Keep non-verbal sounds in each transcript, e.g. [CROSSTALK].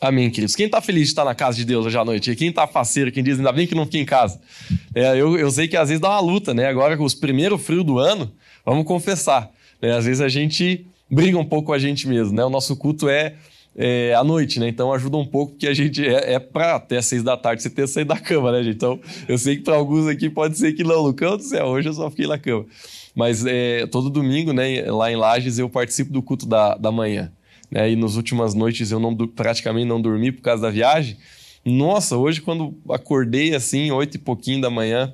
Amém, queridos. Quem está feliz de estar na casa de Deus hoje à noite? E quem está faceiro, quem diz, ainda bem que não fiquei em casa? É, eu, eu sei que às vezes dá uma luta, né? Agora, com os primeiros frios do ano, vamos confessar. Né? Às vezes a gente briga um pouco com a gente mesmo, né? O nosso culto é, é à noite, né? Então ajuda um pouco, porque a gente é, é para até seis da tarde você ter saído da cama, né, gente? Então eu sei que para alguns aqui pode ser que não, Lucão do céu, hoje eu só fiquei na cama. Mas é, todo domingo, né, lá em Lages, eu participo do culto da, da manhã né, e nas últimas noites eu não, praticamente não dormi por causa da viagem. Nossa, hoje quando acordei assim, oito e pouquinho da manhã,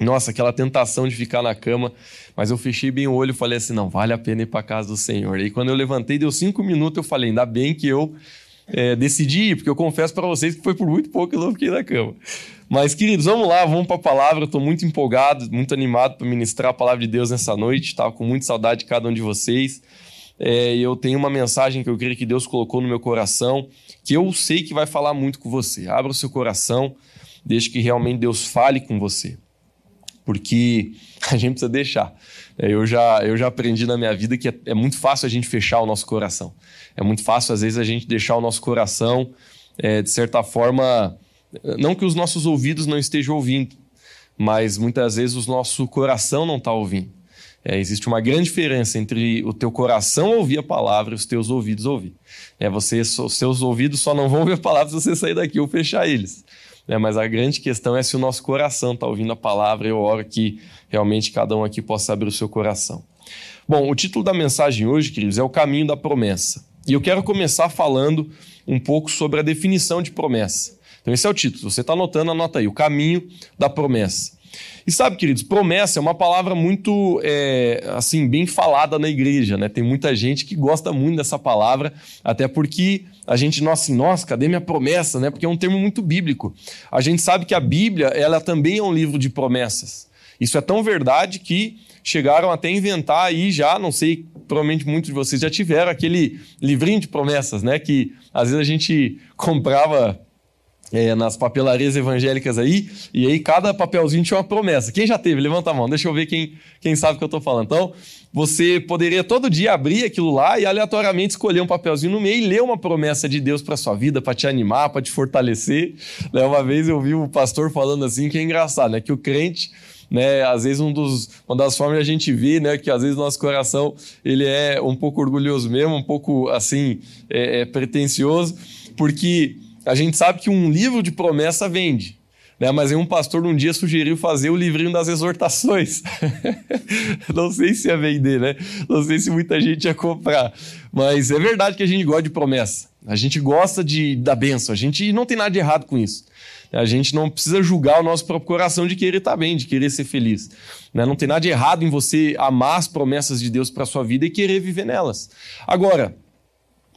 nossa, aquela tentação de ficar na cama, mas eu fechei bem o olho e falei assim: não, vale a pena ir para casa do Senhor. E quando eu levantei, deu cinco minutos, eu falei: ainda bem que eu é, decidi ir, porque eu confesso para vocês que foi por muito pouco que eu não fiquei na cama. Mas, queridos, vamos lá, vamos para a palavra. Estou muito empolgado, muito animado para ministrar a palavra de Deus nessa noite. Estava com muita saudade de cada um de vocês. É, eu tenho uma mensagem que eu creio que Deus colocou no meu coração, que eu sei que vai falar muito com você. Abra o seu coração, deixe que realmente Deus fale com você. Porque [LAUGHS] a gente precisa deixar. É, eu, já, eu já aprendi na minha vida que é, é, muito fácil a gente fechar o nosso coração. É muito fácil, às vezes, a gente deixar o nosso coração, é, de certa forma, não que os nossos ouvidos não estejam ouvindo, mas muitas vezes o nosso coração não está ouvindo. É, existe uma grande diferença entre o teu coração ouvir a palavra e os teus ouvidos ouvir. É, você, os seus ouvidos só não vão ouvir a palavra se você sair daqui ou fechar eles. É, mas a grande questão é se o nosso coração está ouvindo a palavra. Eu oro que realmente cada um aqui possa abrir o seu coração. Bom, o título da mensagem hoje, queridos, é o caminho da promessa. E eu quero começar falando um pouco sobre a definição de promessa. Então, esse é o título. Você está anotando, anota aí. O caminho da promessa. E sabe, queridos, promessa é uma palavra muito, é, assim, bem falada na igreja, né? Tem muita gente que gosta muito dessa palavra, até porque a gente, nossa, assim, nossa, cadê minha promessa, né? Porque é um termo muito bíblico. A gente sabe que a Bíblia, ela também é um livro de promessas. Isso é tão verdade que chegaram até a inventar aí já, não sei, provavelmente muitos de vocês já tiveram aquele livrinho de promessas, né? Que às vezes a gente comprava é, nas papelarias evangélicas aí, e aí cada papelzinho tinha uma promessa. Quem já teve? Levanta a mão, deixa eu ver quem, quem sabe o que eu estou falando. Então, você poderia todo dia abrir aquilo lá e aleatoriamente escolher um papelzinho no meio e ler uma promessa de Deus para sua vida, para te animar, para te fortalecer. Né, uma vez eu vi o pastor falando assim, que é engraçado, né? Que o crente né? Às vezes um dos, uma das formas de a gente ver, né, que às vezes nosso coração ele é um pouco orgulhoso mesmo, um pouco assim é, é pretensioso, porque a gente sabe que um livro de promessa vende. Né? Mas aí um pastor um dia sugeriu fazer o livrinho das exortações. [LAUGHS] não sei se ia vender, né? Não sei se muita gente ia comprar. Mas é verdade que a gente gosta de promessa. A gente gosta de, da benção. A gente não tem nada de errado com isso. A gente não precisa julgar o nosso próprio coração de querer estar bem, de querer ser feliz. Né? Não tem nada de errado em você amar as promessas de Deus para sua vida e querer viver nelas. Agora,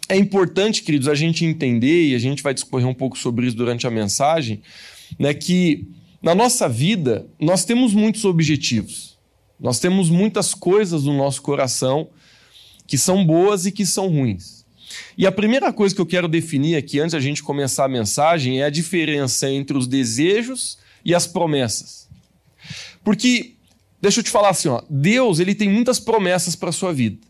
é importante, queridos, a gente entender, e a gente vai discorrer um pouco sobre isso durante a mensagem, né, que na nossa vida nós temos muitos objetivos, nós temos muitas coisas no nosso coração que são boas e que são ruins. E a primeira coisa que eu quero definir aqui, antes da gente começar a mensagem, é a diferença entre os desejos e as promessas. Porque, deixa eu te falar assim, ó, Deus ele tem muitas promessas para a sua vida.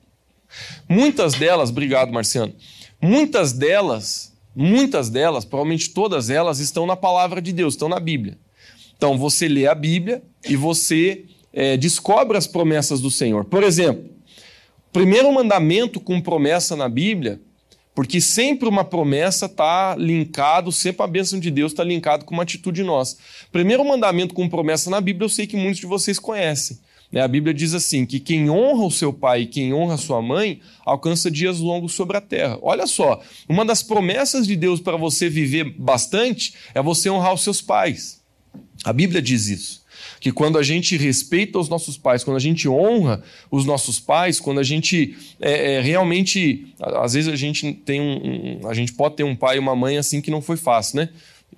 Muitas delas, obrigado, Marciano. Muitas delas, muitas delas, provavelmente todas elas, estão na palavra de Deus, estão na Bíblia. Então você lê a Bíblia e você é, descobre as promessas do Senhor. Por exemplo, primeiro mandamento com promessa na Bíblia, porque sempre uma promessa está linkado, sempre a bênção de Deus está linkado com uma atitude nossa. Primeiro mandamento com promessa na Bíblia, eu sei que muitos de vocês conhecem. Né? A Bíblia diz assim: que quem honra o seu pai e quem honra a sua mãe alcança dias longos sobre a terra. Olha só, uma das promessas de Deus para você viver bastante é você honrar os seus pais. A Bíblia diz isso. Que quando a gente respeita os nossos pais, quando a gente honra os nossos pais, quando a gente é, é, realmente. Às vezes a gente tem um, um. A gente pode ter um pai e uma mãe assim que não foi fácil, né?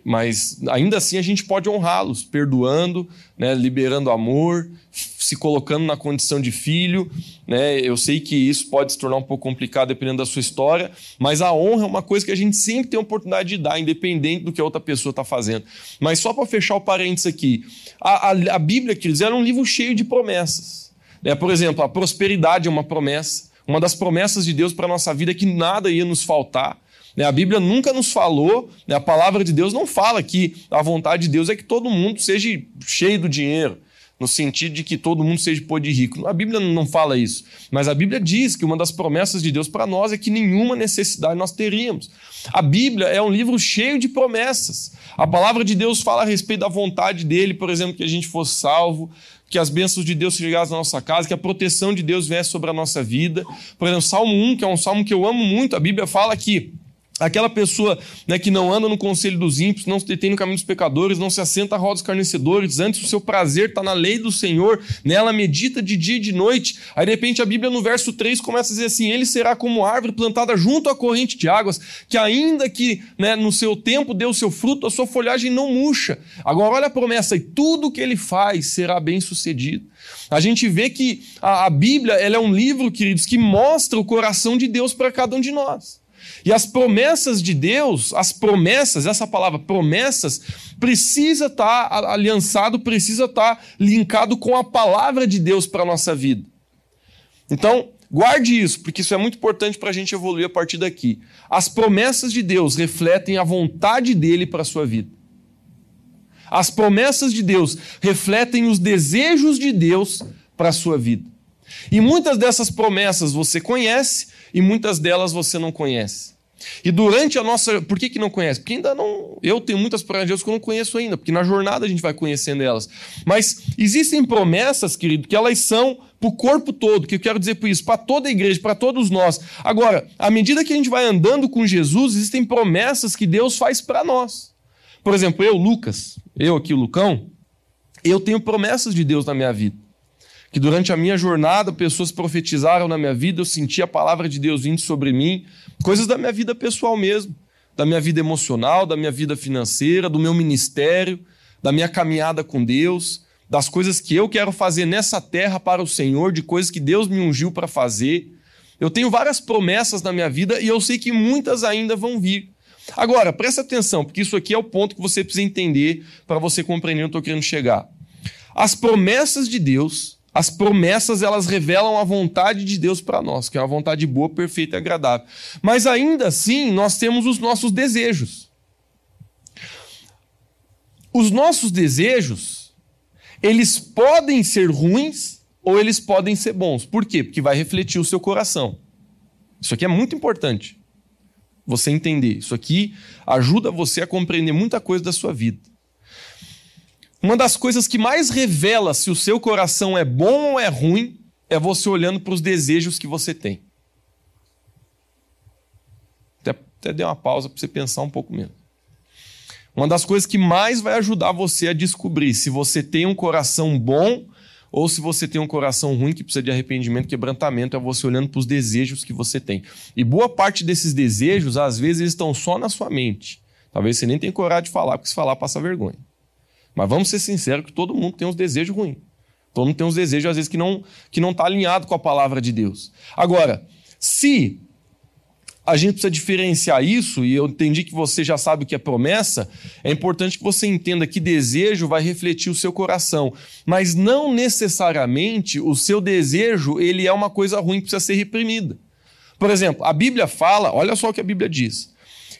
Mas ainda assim a gente pode honrá-los, perdoando, né, liberando amor, se colocando na condição de filho. Né? Eu sei que isso pode se tornar um pouco complicado dependendo da sua história, mas a honra é uma coisa que a gente sempre tem a oportunidade de dar, independente do que a outra pessoa está fazendo. Mas só para fechar o parênteses aqui, a, a, a Bíblia, queridos, era um livro cheio de promessas. Né? Por exemplo, a prosperidade é uma promessa. Uma das promessas de Deus para a nossa vida é que nada ia nos faltar. Né? A Bíblia nunca nos falou, né? a palavra de Deus não fala que a vontade de Deus é que todo mundo seja cheio do dinheiro, no sentido de que todo mundo seja pôde rico. A Bíblia não fala isso, mas a Bíblia diz que uma das promessas de Deus para nós é que nenhuma necessidade nós teríamos. A Bíblia é um livro cheio de promessas. A palavra de Deus fala a respeito da vontade dele, por exemplo, que a gente fosse salvo, que as bênçãos de Deus chegassem na nossa casa, que a proteção de Deus viesse sobre a nossa vida. Por exemplo, Salmo 1, que é um salmo que eu amo muito, a Bíblia fala que Aquela pessoa né, que não anda no conselho dos ímpios, não se detém no caminho dos pecadores, não se assenta à roda dos carnecedores, antes o seu prazer está na lei do Senhor, nela medita de dia e de noite. Aí de repente a Bíblia no verso 3 começa a dizer assim: Ele será como árvore plantada junto à corrente de águas, que ainda que né, no seu tempo dê o seu fruto, a sua folhagem não murcha. Agora olha a promessa, e tudo que ele faz será bem sucedido. A gente vê que a, a Bíblia ela é um livro, queridos, que mostra o coração de Deus para cada um de nós. E as promessas de Deus, as promessas, essa palavra promessas, precisa estar tá aliançado, precisa estar tá linkado com a palavra de Deus para a nossa vida. Então, guarde isso, porque isso é muito importante para a gente evoluir a partir daqui. As promessas de Deus refletem a vontade dele para a sua vida. As promessas de Deus refletem os desejos de Deus para a sua vida. E muitas dessas promessas você conhece e muitas delas você não conhece. E durante a nossa. Por que, que não conhece? Porque ainda não. Eu tenho muitas promessas de Deus que eu não conheço ainda, porque na jornada a gente vai conhecendo elas. Mas existem promessas, querido, que elas são para o corpo todo, que eu quero dizer por isso, para toda a igreja, para todos nós. Agora, à medida que a gente vai andando com Jesus, existem promessas que Deus faz para nós. Por exemplo, eu, Lucas, eu aqui, o Lucão, eu tenho promessas de Deus na minha vida que durante a minha jornada pessoas profetizaram na minha vida, eu senti a palavra de Deus vindo sobre mim, coisas da minha vida pessoal mesmo, da minha vida emocional, da minha vida financeira, do meu ministério, da minha caminhada com Deus, das coisas que eu quero fazer nessa terra para o Senhor, de coisas que Deus me ungiu para fazer. Eu tenho várias promessas na minha vida e eu sei que muitas ainda vão vir. Agora, presta atenção, porque isso aqui é o ponto que você precisa entender para você compreender onde eu estou querendo chegar. As promessas de Deus as promessas elas revelam a vontade de Deus para nós, que é uma vontade boa, perfeita e agradável. Mas ainda assim, nós temos os nossos desejos. Os nossos desejos, eles podem ser ruins ou eles podem ser bons. Por quê? Porque vai refletir o seu coração. Isso aqui é muito importante. Você entender. Isso aqui ajuda você a compreender muita coisa da sua vida. Uma das coisas que mais revela se o seu coração é bom ou é ruim é você olhando para os desejos que você tem. Até, até dei uma pausa para você pensar um pouco mesmo. Uma das coisas que mais vai ajudar você a descobrir se você tem um coração bom ou se você tem um coração ruim que precisa de arrependimento, quebrantamento, é você olhando para os desejos que você tem. E boa parte desses desejos, às vezes, estão só na sua mente. Talvez você nem tenha coragem de falar, porque se falar, passa vergonha. Mas vamos ser sinceros que todo mundo tem uns desejos ruins. Todo mundo tem uns desejos, às vezes, que não que não está alinhado com a palavra de Deus. Agora, se a gente precisa diferenciar isso, e eu entendi que você já sabe o que é promessa, é importante que você entenda que desejo vai refletir o seu coração, mas não necessariamente o seu desejo ele é uma coisa ruim que precisa ser reprimida. Por exemplo, a Bíblia fala, olha só o que a Bíblia diz,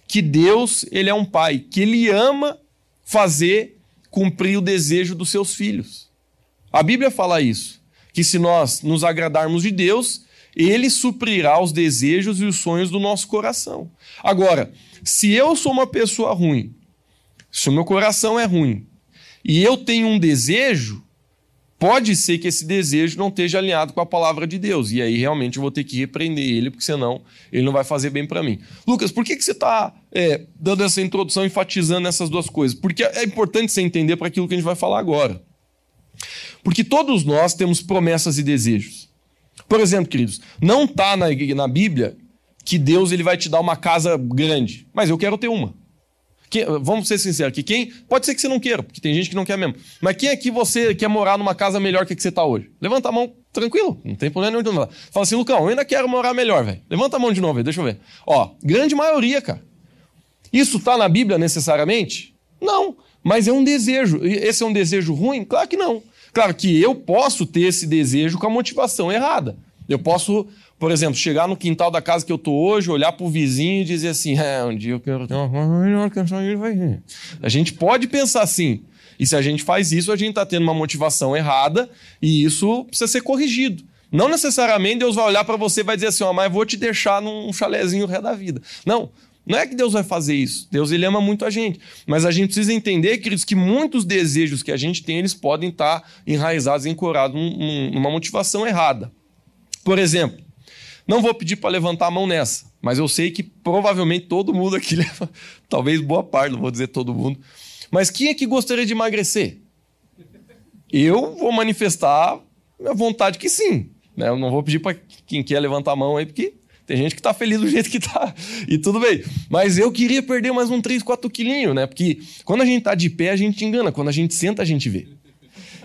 que Deus ele é um pai, que ele ama fazer cumprir o desejo dos seus filhos. A Bíblia fala isso, que se nós nos agradarmos de Deus, ele suprirá os desejos e os sonhos do nosso coração. Agora, se eu sou uma pessoa ruim, se o meu coração é ruim, e eu tenho um desejo, pode ser que esse desejo não esteja alinhado com a palavra de Deus. E aí realmente eu vou ter que repreender ele, porque senão ele não vai fazer bem para mim. Lucas, por que, que você está é, dando essa introdução, enfatizando essas duas coisas? Porque é importante você entender para aquilo que a gente vai falar agora. Porque todos nós temos promessas e desejos. Por exemplo, queridos, não está na, na Bíblia que Deus ele vai te dar uma casa grande, mas eu quero ter uma. Vamos ser sinceros aqui. Quem, pode ser que você não queira, porque tem gente que não quer mesmo. Mas quem aqui você quer morar numa casa melhor que a que você está hoje? Levanta a mão, tranquilo, não tem problema nenhum. Fala assim, Lucão, eu ainda quero morar melhor, velho. Levanta a mão de novo, deixa eu ver. Ó, grande maioria, cara. Isso está na Bíblia necessariamente? Não, mas é um desejo. Esse é um desejo ruim? Claro que não. Claro que eu posso ter esse desejo com a motivação errada. Eu posso por exemplo, chegar no quintal da casa que eu tô hoje, olhar pro vizinho e dizer assim: é, um dia eu quero ter uma vai A gente pode pensar assim. E se a gente faz isso, a gente está tendo uma motivação errada e isso precisa ser corrigido. Não necessariamente Deus vai olhar para você e vai dizer assim: ó, oh, mas vou te deixar num chalezinho resto da vida. Não. Não é que Deus vai fazer isso. Deus ele ama muito a gente. Mas a gente precisa entender, queridos, que muitos desejos que a gente tem, eles podem estar enraizados, encorados numa motivação errada. Por exemplo, não vou pedir para levantar a mão nessa, mas eu sei que provavelmente todo mundo aqui [LAUGHS] leva, talvez boa parte, não vou dizer todo mundo. Mas quem é que gostaria de emagrecer? Eu vou manifestar a vontade que sim. Né? Eu não vou pedir para quem quer levantar a mão aí, porque tem gente que tá feliz do [LAUGHS] jeito que tá. E tudo bem. Mas eu queria perder mais um 3, 4 quilinhos, né? Porque quando a gente tá de pé, a gente engana. Quando a gente senta, a gente vê.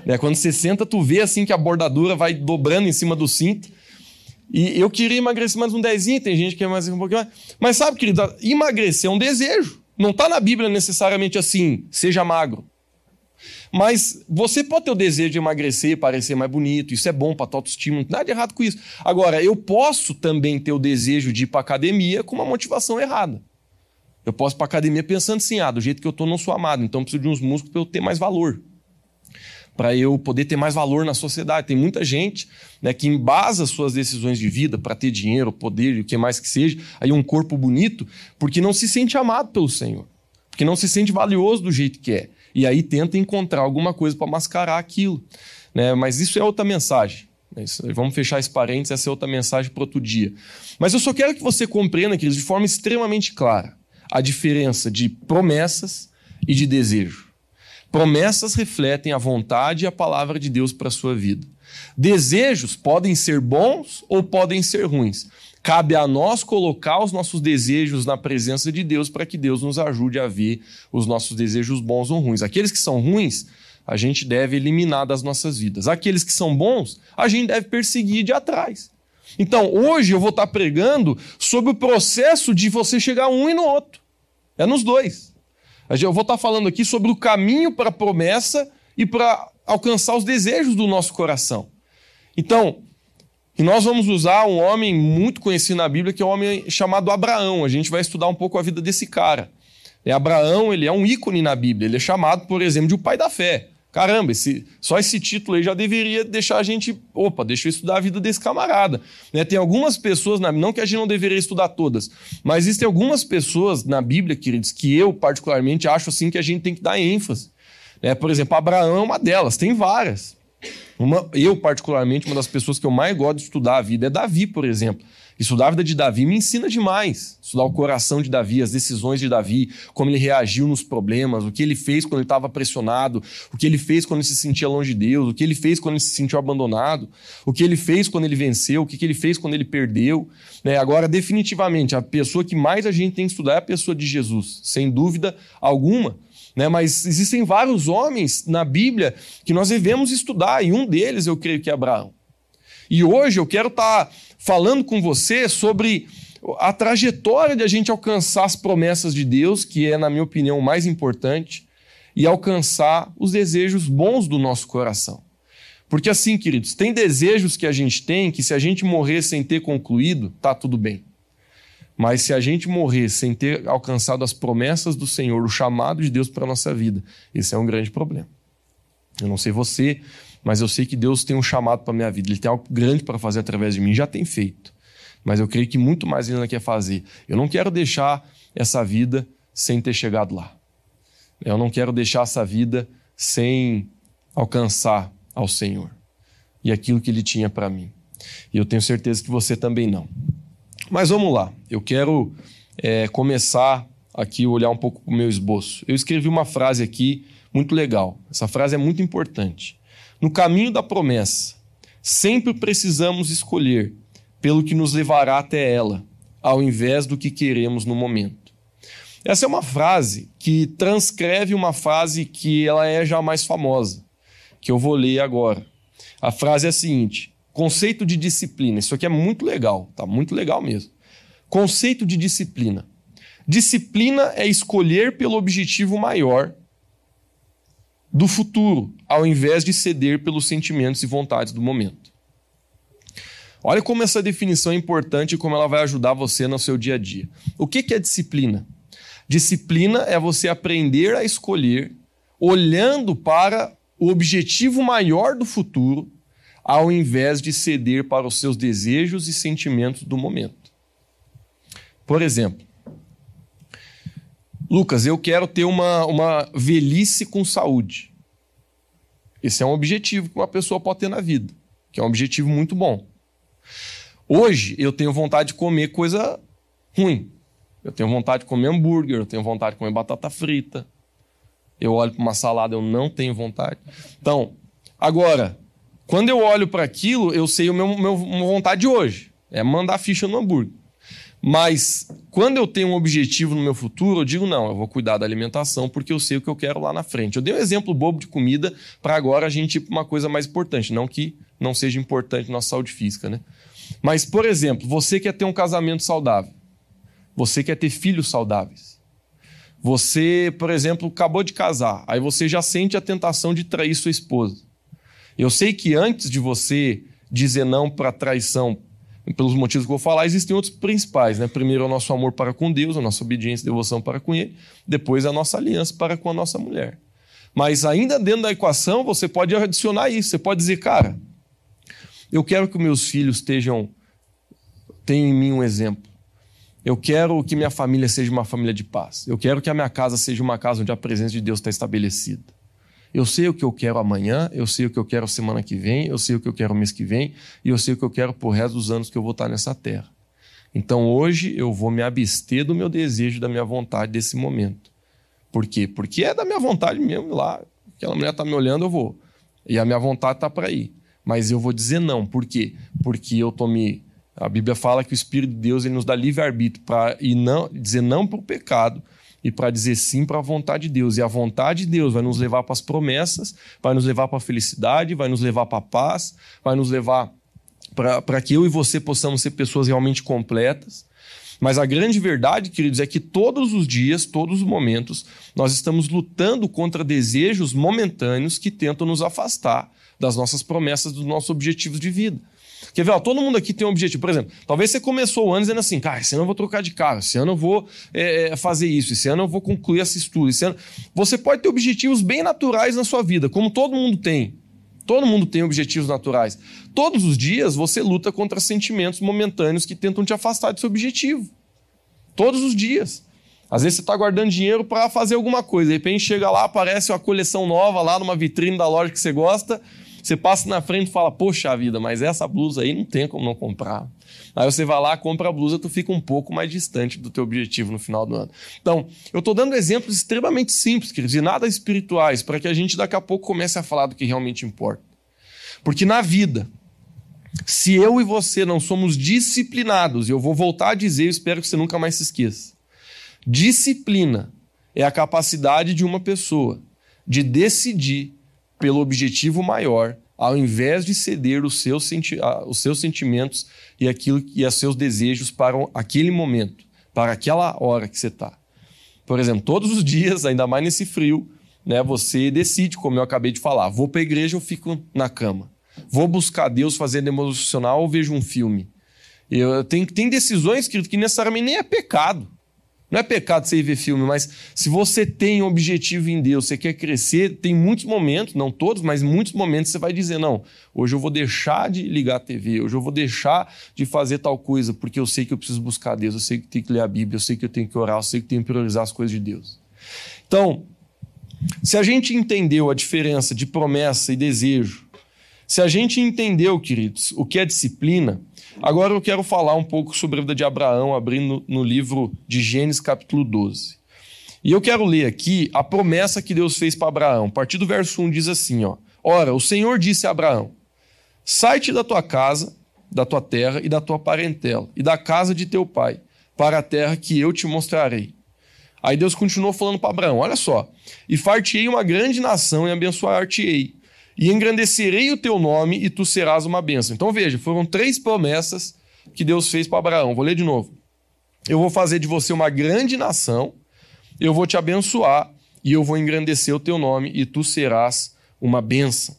Né? Quando você senta, tu vê assim que a bordadura vai dobrando em cima do cinto. E eu queria emagrecer mais um dezinho, tem gente que quer mais um pouquinho mais. Mas sabe, querido, emagrecer é um desejo. Não está na Bíblia necessariamente assim, seja magro. Mas você pode ter o desejo de emagrecer, parecer mais bonito, isso é bom para tua autoestima, não tem nada de errado com isso. Agora, eu posso também ter o desejo de ir para academia com uma motivação errada. Eu posso ir para academia pensando assim, ah, do jeito que eu estou não sou amado, então preciso de uns músculos para eu ter mais valor para eu poder ter mais valor na sociedade. Tem muita gente né, que embasa suas decisões de vida para ter dinheiro, poder e o que mais que seja, aí um corpo bonito, porque não se sente amado pelo Senhor, porque não se sente valioso do jeito que é. E aí tenta encontrar alguma coisa para mascarar aquilo. Né? Mas isso é outra mensagem. Né? Vamos fechar esse parênteses, essa é outra mensagem para outro dia. Mas eu só quero que você compreenda, queridos, de forma extremamente clara, a diferença de promessas e de desejo. Promessas refletem a vontade e a palavra de Deus para a sua vida. Desejos podem ser bons ou podem ser ruins. Cabe a nós colocar os nossos desejos na presença de Deus para que Deus nos ajude a ver os nossos desejos bons ou ruins. Aqueles que são ruins, a gente deve eliminar das nossas vidas. Aqueles que são bons, a gente deve perseguir de atrás. Então, hoje eu vou estar pregando sobre o processo de você chegar um e no outro. É nos dois. Eu vou estar falando aqui sobre o caminho para a promessa e para alcançar os desejos do nosso coração. Então, nós vamos usar um homem muito conhecido na Bíblia, que é um homem chamado Abraão. A gente vai estudar um pouco a vida desse cara. É, Abraão, ele é um ícone na Bíblia. Ele é chamado, por exemplo, de o pai da fé. Caramba, esse, só esse título aí já deveria deixar a gente. Opa, deixa eu estudar a vida desse camarada. Né? Tem algumas pessoas, na, não que a gente não deveria estudar todas, mas existem algumas pessoas na Bíblia, queridos, que eu particularmente acho assim que a gente tem que dar ênfase. Né? Por exemplo, Abraão é uma delas, tem várias. Uma, eu, particularmente, uma das pessoas que eu mais gosto de estudar a vida é Davi, por exemplo. Estudar a vida de Davi me ensina demais. Estudar o coração de Davi, as decisões de Davi, como ele reagiu nos problemas, o que ele fez quando ele estava pressionado, o que ele fez quando ele se sentia longe de Deus, o que ele fez quando ele se sentiu abandonado, o que ele fez quando ele venceu, o que ele fez quando ele perdeu. Né? Agora, definitivamente, a pessoa que mais a gente tem que estudar é a pessoa de Jesus, sem dúvida alguma. Né? Mas existem vários homens na Bíblia que nós devemos estudar, e um deles eu creio que é Abraão. E hoje eu quero estar tá falando com você sobre a trajetória de a gente alcançar as promessas de Deus, que é, na minha opinião, o mais importante, e alcançar os desejos bons do nosso coração. Porque assim, queridos, tem desejos que a gente tem que se a gente morrer sem ter concluído, tá tudo bem. Mas se a gente morrer sem ter alcançado as promessas do Senhor, o chamado de Deus para a nossa vida, esse é um grande problema. Eu não sei você, mas eu sei que Deus tem um chamado para minha vida. Ele tem algo grande para fazer através de mim, já tem feito. Mas eu creio que muito mais ele ainda quer fazer. Eu não quero deixar essa vida sem ter chegado lá. Eu não quero deixar essa vida sem alcançar ao Senhor e aquilo que Ele tinha para mim. E eu tenho certeza que você também não. Mas vamos lá. Eu quero é, começar aqui olhar um pouco para o meu esboço. Eu escrevi uma frase aqui muito legal. Essa frase é muito importante. No caminho da promessa, sempre precisamos escolher pelo que nos levará até ela, ao invés do que queremos no momento. Essa é uma frase que transcreve uma frase que ela é já mais famosa, que eu vou ler agora. A frase é a seguinte: conceito de disciplina. Isso aqui é muito legal, tá? Muito legal mesmo. Conceito de disciplina. Disciplina é escolher pelo objetivo maior do futuro, ao invés de ceder pelos sentimentos e vontades do momento. Olha como essa definição é importante e como ela vai ajudar você no seu dia a dia. O que é disciplina? Disciplina é você aprender a escolher olhando para o objetivo maior do futuro, ao invés de ceder para os seus desejos e sentimentos do momento. Por exemplo, Lucas, eu quero ter uma, uma velhice com saúde. Esse é um objetivo que uma pessoa pode ter na vida, que é um objetivo muito bom. Hoje eu tenho vontade de comer coisa ruim. Eu tenho vontade de comer hambúrguer, eu tenho vontade de comer batata frita. Eu olho para uma salada, eu não tenho vontade. Então, agora, quando eu olho para aquilo, eu sei o meu, meu vontade de hoje. É mandar ficha no hambúrguer. Mas quando eu tenho um objetivo no meu futuro, eu digo não, eu vou cuidar da alimentação porque eu sei o que eu quero lá na frente. Eu dei um exemplo bobo de comida para agora a gente ir para uma coisa mais importante, não que não seja importante na saúde física, né? Mas, por exemplo, você quer ter um casamento saudável. Você quer ter filhos saudáveis. Você, por exemplo, acabou de casar, aí você já sente a tentação de trair sua esposa. Eu sei que antes de você dizer não para traição pelos motivos que eu vou falar, existem outros principais. Né? Primeiro é o nosso amor para com Deus, a nossa obediência e devoção para com Ele. Depois a nossa aliança para com a nossa mulher. Mas ainda dentro da equação, você pode adicionar isso. Você pode dizer, cara, eu quero que meus filhos estejam, tenham em mim um exemplo. Eu quero que minha família seja uma família de paz. Eu quero que a minha casa seja uma casa onde a presença de Deus está estabelecida. Eu sei o que eu quero amanhã, eu sei o que eu quero semana que vem, eu sei o que eu quero mês que vem e eu sei o que eu quero por resto dos anos que eu vou estar nessa terra. Então hoje eu vou me abster do meu desejo, da minha vontade desse momento. Por quê? Porque é da minha vontade mesmo lá. Aquela mulher está me olhando, eu vou. E a minha vontade está para ir. Mas eu vou dizer não. Por quê? Porque eu tô me. A Bíblia fala que o Espírito de Deus ele nos dá livre-arbítrio para não dizer não para o pecado e para dizer sim para a vontade de Deus. E a vontade de Deus vai nos levar para as promessas, vai nos levar para a felicidade, vai nos levar para a paz, vai nos levar para que eu e você possamos ser pessoas realmente completas. Mas a grande verdade, queridos, é que todos os dias, todos os momentos, nós estamos lutando contra desejos momentâneos que tentam nos afastar das nossas promessas, dos nossos objetivos de vida. Quer ver? Ó, todo mundo aqui tem um objetivo. Por exemplo, talvez você começou o ano dizendo assim, cara, esse ano eu vou trocar de carro, esse ano eu vou é, é, fazer isso, esse ano eu vou concluir esse estudo. Esse ano... Você pode ter objetivos bem naturais na sua vida, como todo mundo tem. Todo mundo tem objetivos naturais. Todos os dias você luta contra sentimentos momentâneos que tentam te afastar do seu objetivo. Todos os dias. Às vezes você está guardando dinheiro para fazer alguma coisa. De repente chega lá, aparece uma coleção nova lá numa vitrine da loja que você gosta. Você passa na frente e fala, poxa vida, mas essa blusa aí não tem como não comprar. Aí você vai lá, compra a blusa, tu fica um pouco mais distante do teu objetivo no final do ano. Então, eu estou dando exemplos extremamente simples, queridos, e nada espirituais, para que a gente daqui a pouco comece a falar do que realmente importa. Porque na vida, se eu e você não somos disciplinados, e eu vou voltar a dizer, eu espero que você nunca mais se esqueça. Disciplina é a capacidade de uma pessoa de decidir pelo objetivo maior, ao invés de ceder os seus, senti os seus sentimentos e aquilo e os seus desejos para aquele momento, para aquela hora que você está. Por exemplo, todos os dias, ainda mais nesse frio, né, você decide, como eu acabei de falar, vou para a igreja ou fico na cama. Vou buscar Deus fazendo emocional ou vejo um filme. Eu, tem, tem decisões que, que necessariamente nem é pecado. Não é pecado você ir ver filme, mas se você tem um objetivo em Deus, você quer crescer, tem muitos momentos, não todos, mas muitos momentos você vai dizer: não, hoje eu vou deixar de ligar a TV, hoje eu vou deixar de fazer tal coisa, porque eu sei que eu preciso buscar Deus, eu sei que tenho que ler a Bíblia, eu sei que eu tenho que orar, eu sei que tenho que priorizar as coisas de Deus. Então, se a gente entendeu a diferença de promessa e desejo, se a gente entendeu, queridos, o que é disciplina, Agora eu quero falar um pouco sobre a vida de Abraão, abrindo no livro de Gênesis, capítulo 12. E eu quero ler aqui a promessa que Deus fez para Abraão. A partir do verso 1 diz assim: ó, Ora, o Senhor disse a Abraão: Sai-te da tua casa, da tua terra e da tua parentela, e da casa de teu pai, para a terra que eu te mostrarei. Aí Deus continuou falando para Abraão: Olha só, e fartei uma grande nação e abençoar-te-ei e engrandecerei o teu nome e tu serás uma bênção. Então veja, foram três promessas que Deus fez para Abraão. Vou ler de novo. Eu vou fazer de você uma grande nação, eu vou te abençoar e eu vou engrandecer o teu nome e tu serás uma bênção.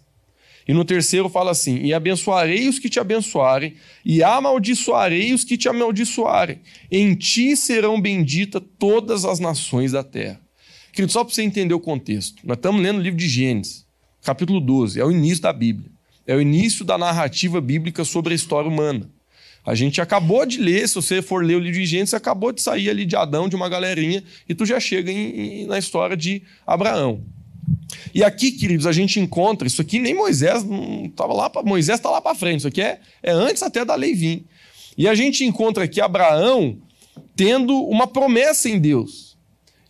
E no terceiro fala assim: E abençoarei os que te abençoarem, e amaldiçoarei os que te amaldiçoarem. Em ti serão benditas todas as nações da terra. Querido, só para você entender o contexto, nós estamos lendo o livro de Gênesis, capítulo 12, é o início da Bíblia. É o início da narrativa bíblica sobre a história humana. A gente acabou de ler, se você for ler o livro de Gênesis, acabou de sair ali de Adão, de uma galerinha, e tu já chega em, em, na história de Abraão. E aqui, queridos, a gente encontra, isso aqui nem Moisés não estava lá, Moisés está lá para frente, isso aqui é, é antes até da lei vir. E a gente encontra aqui Abraão tendo uma promessa em Deus.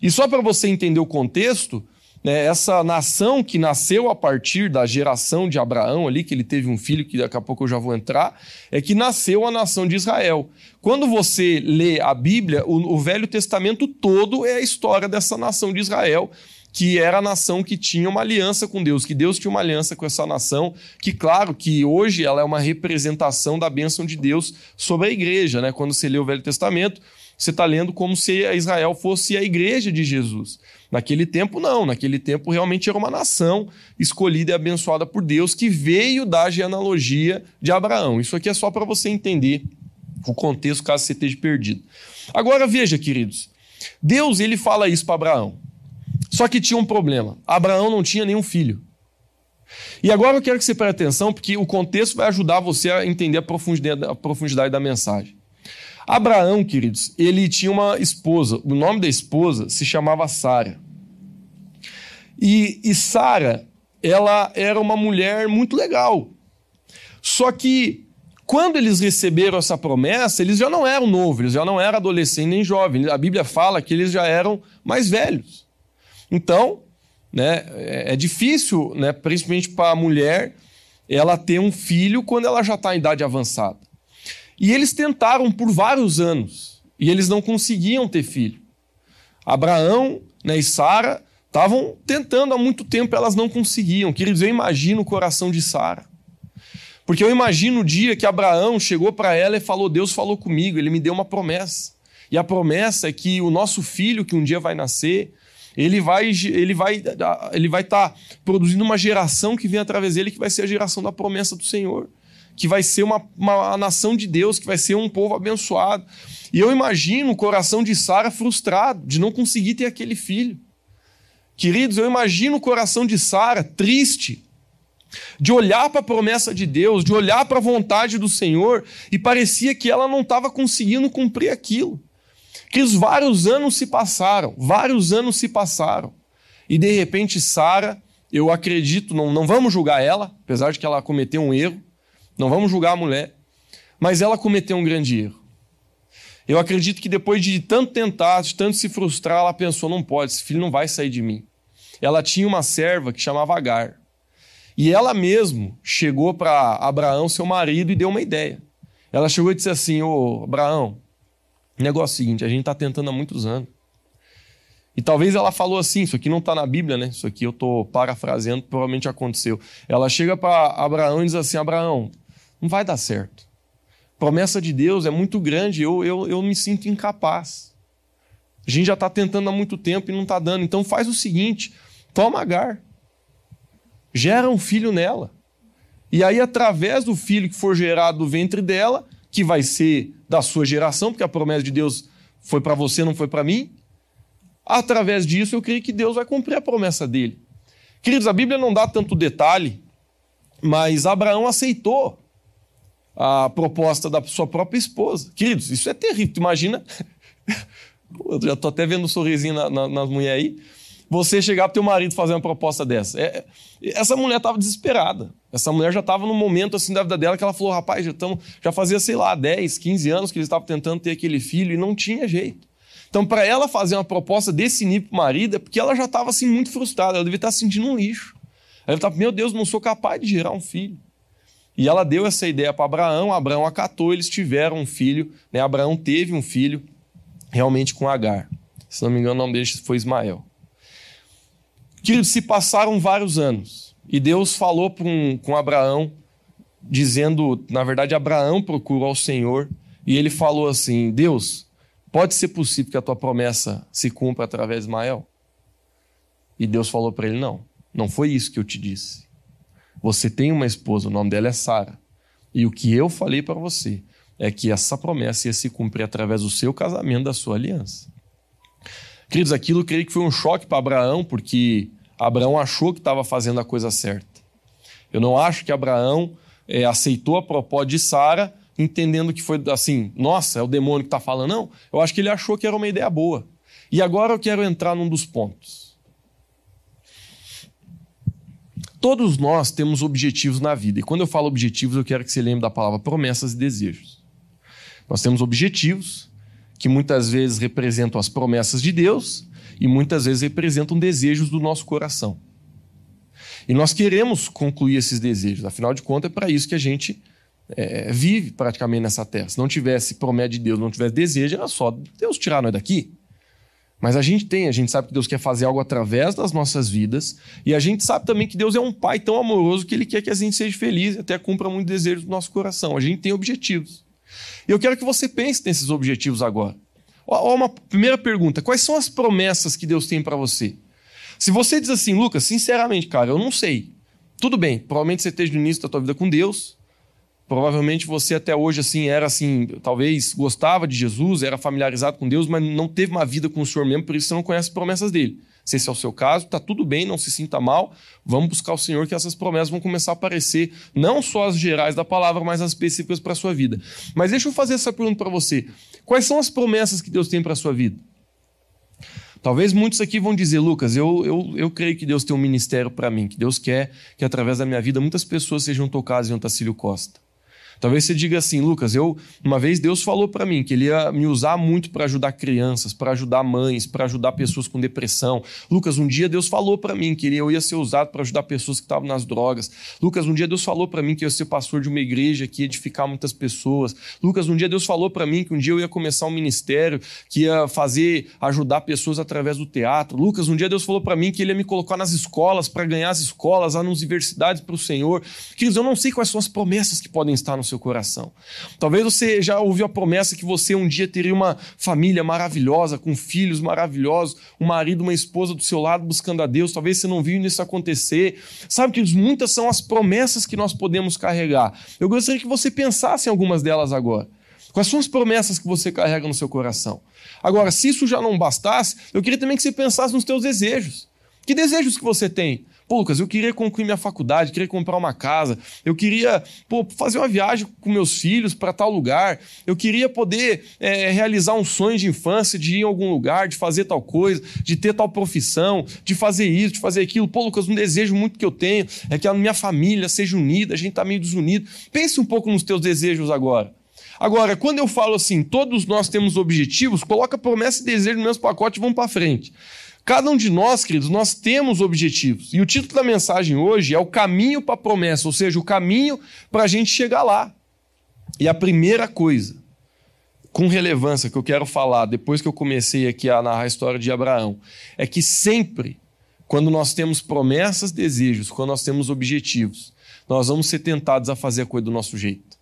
E só para você entender o contexto, né, essa nação que nasceu a partir da geração de Abraão ali, que ele teve um filho, que daqui a pouco eu já vou entrar, é que nasceu a nação de Israel. Quando você lê a Bíblia, o, o Velho Testamento todo é a história dessa nação de Israel, que era a nação que tinha uma aliança com Deus, que Deus tinha uma aliança com essa nação, que claro que hoje ela é uma representação da bênção de Deus sobre a igreja, né? Quando você lê o Velho Testamento, você está lendo como se Israel fosse a igreja de Jesus. Naquele tempo, não. Naquele tempo, realmente era uma nação escolhida e abençoada por Deus que veio da genealogia de Abraão. Isso aqui é só para você entender o contexto, caso você esteja perdido. Agora, veja, queridos. Deus ele fala isso para Abraão. Só que tinha um problema. Abraão não tinha nenhum filho. E agora eu quero que você preste atenção, porque o contexto vai ajudar você a entender a profundidade, a profundidade da mensagem. Abraão, queridos, ele tinha uma esposa. O nome da esposa se chamava Sara. E, e Sara, ela era uma mulher muito legal. Só que quando eles receberam essa promessa, eles já não eram novos, eles já não eram adolescentes nem jovens. A Bíblia fala que eles já eram mais velhos. Então, né, é, é difícil, né, principalmente para a mulher, ela ter um filho quando ela já está em idade avançada. E eles tentaram por vários anos e eles não conseguiam ter filho. Abraão né, e Sara estavam tentando há muito tempo, elas não conseguiam. Queridos, eu imagino o coração de Sara. Porque eu imagino o dia que Abraão chegou para ela e falou: Deus falou comigo, ele me deu uma promessa. E a promessa é que o nosso filho, que um dia vai nascer, ele vai ele vai ele vai estar tá produzindo uma geração que vem através dele que vai ser a geração da promessa do Senhor que vai ser uma, uma nação de Deus que vai ser um povo abençoado e eu imagino o coração de Sara frustrado de não conseguir ter aquele filho queridos eu imagino o coração de Sara triste de olhar para a promessa de Deus, de olhar para a vontade do Senhor, e parecia que ela não estava conseguindo cumprir aquilo que os vários anos se passaram, vários anos se passaram. E de repente Sara, eu acredito, não, não vamos julgar ela, apesar de que ela cometeu um erro, não vamos julgar a mulher, mas ela cometeu um grande erro. Eu acredito que depois de tanto tentar, de tanto se frustrar, ela pensou: não pode, esse filho não vai sair de mim. Ela tinha uma serva que chamava Agar. E ela mesmo chegou para Abraão, seu marido, e deu uma ideia. Ela chegou e disse assim: Ô Abraão, negócio é o seguinte, a gente está tentando há muitos anos. E talvez ela falou assim, isso aqui não está na Bíblia, né? Isso aqui eu estou parafraseando, provavelmente aconteceu. Ela chega para Abraão e diz assim, Abraão, não vai dar certo. Promessa de Deus é muito grande, eu, eu, eu me sinto incapaz. A gente já está tentando há muito tempo e não está dando. Então faz o seguinte, toma Agar. Gera um filho nela. E aí, através do filho que for gerado do ventre dela, que vai ser da sua geração, porque a promessa de Deus foi para você, não foi para mim. Através disso, eu creio que Deus vai cumprir a promessa dele. Queridos, a Bíblia não dá tanto detalhe, mas Abraão aceitou a proposta da sua própria esposa. Queridos, isso é terrível. Imagina. [LAUGHS] eu já estou até vendo um sorrisinho na, na, nas mulheres aí você chegar para teu marido fazer uma proposta dessa. É, essa mulher estava desesperada. Essa mulher já estava num momento assim da vida dela que ela falou: rapaz, já, tamo, já fazia, sei lá, 10, 15 anos que eles estavam tentando ter aquele filho e não tinha jeito. Então, para ela fazer uma proposta desse nível para o marido, é porque ela já estava assim, muito frustrada, ela devia estar tá se sentindo um lixo. Ela estava, meu Deus, não sou capaz de gerar um filho. E ela deu essa ideia para Abraão, Abraão acatou, eles tiveram um filho, né? Abraão teve um filho realmente com Agar. Se não me engano, o nome dele foi Ismael. Queridos, se passaram vários anos e Deus falou um, com Abraão, dizendo, na verdade, Abraão procurou ao Senhor e ele falou assim: Deus, pode ser possível que a tua promessa se cumpra através de Ismael? E Deus falou para ele: Não, não foi isso que eu te disse. Você tem uma esposa, o nome dela é Sara. E o que eu falei para você é que essa promessa ia se cumprir através do seu casamento, da sua aliança. Queridos, aquilo eu creio que foi um choque para Abraão, porque Abraão achou que estava fazendo a coisa certa. Eu não acho que Abraão é, aceitou a proposta de Sara, entendendo que foi assim, nossa, é o demônio que está falando. Não, eu acho que ele achou que era uma ideia boa. E agora eu quero entrar num dos pontos. Todos nós temos objetivos na vida. E quando eu falo objetivos, eu quero que você lembre da palavra promessas e desejos. Nós temos objetivos que muitas vezes representam as promessas de Deus e muitas vezes representam desejos do nosso coração. E nós queremos concluir esses desejos, afinal de contas, é para isso que a gente é, vive praticamente nessa terra. Se não tivesse promessa de Deus, não tivesse desejo, era só Deus tirar nós daqui. Mas a gente tem, a gente sabe que Deus quer fazer algo através das nossas vidas, e a gente sabe também que Deus é um pai tão amoroso que ele quer que a gente seja feliz e até cumpra muitos desejos do nosso coração. A gente tem objetivos. E eu quero que você pense nesses objetivos agora. Ó, uma primeira pergunta: quais são as promessas que Deus tem para você? Se você diz assim, Lucas, sinceramente, cara, eu não sei. Tudo bem, provavelmente você esteja no início da tua vida com Deus, Provavelmente você até hoje assim era assim, talvez gostava de Jesus, era familiarizado com Deus, mas não teve uma vida com o Senhor mesmo, por isso você não conhece as promessas dele. Se esse é o seu caso, está tudo bem, não se sinta mal. Vamos buscar o Senhor que essas promessas vão começar a aparecer, não só as gerais da palavra, mas as específicas para a sua vida. Mas deixa eu fazer essa pergunta para você. Quais são as promessas que Deus tem para a sua vida? Talvez muitos aqui vão dizer, Lucas, eu, eu, eu creio que Deus tem um ministério para mim, que Deus quer que através da minha vida muitas pessoas sejam tocadas em Otacílio Costa. Talvez você diga assim, Lucas, eu uma vez Deus falou para mim que ele ia me usar muito para ajudar crianças, para ajudar mães, para ajudar pessoas com depressão. Lucas, um dia Deus falou para mim que eu ia ser usado para ajudar pessoas que estavam nas drogas. Lucas, um dia Deus falou para mim que eu ia ser pastor de uma igreja que ia edificar muitas pessoas. Lucas, um dia Deus falou para mim que um dia eu ia começar um ministério que ia fazer ajudar pessoas através do teatro. Lucas, um dia Deus falou para mim que ele ia me colocar nas escolas para ganhar as escolas, nas universidades para o Senhor. Queridos, eu não sei quais são as promessas que podem estar no seu coração. Talvez você já ouviu a promessa que você um dia teria uma família maravilhosa, com filhos maravilhosos, um marido, uma esposa do seu lado buscando a Deus. Talvez você não viu isso acontecer. Sabe que muitas são as promessas que nós podemos carregar. Eu gostaria que você pensasse em algumas delas agora. Quais são as promessas que você carrega no seu coração? Agora, se isso já não bastasse, eu queria também que você pensasse nos teus desejos. Que desejos que você tem? Pô, Lucas, eu queria concluir minha faculdade, queria comprar uma casa, eu queria pô, fazer uma viagem com meus filhos para tal lugar, eu queria poder é, realizar um sonho de infância, de ir em algum lugar, de fazer tal coisa, de ter tal profissão, de fazer isso, de fazer aquilo. Pô, Lucas, um desejo muito que eu tenho é que a minha família seja unida, a gente está meio desunido. Pense um pouco nos teus desejos agora. Agora, quando eu falo assim, todos nós temos objetivos, coloca promessa e desejo no mesmo pacote e vamos para frente. Cada um de nós, queridos, nós temos objetivos. E o título da mensagem hoje é o caminho para a promessa, ou seja, o caminho para a gente chegar lá. E a primeira coisa, com relevância, que eu quero falar, depois que eu comecei aqui a narrar a história de Abraão, é que sempre, quando nós temos promessas, desejos, quando nós temos objetivos, nós vamos ser tentados a fazer a coisa do nosso jeito.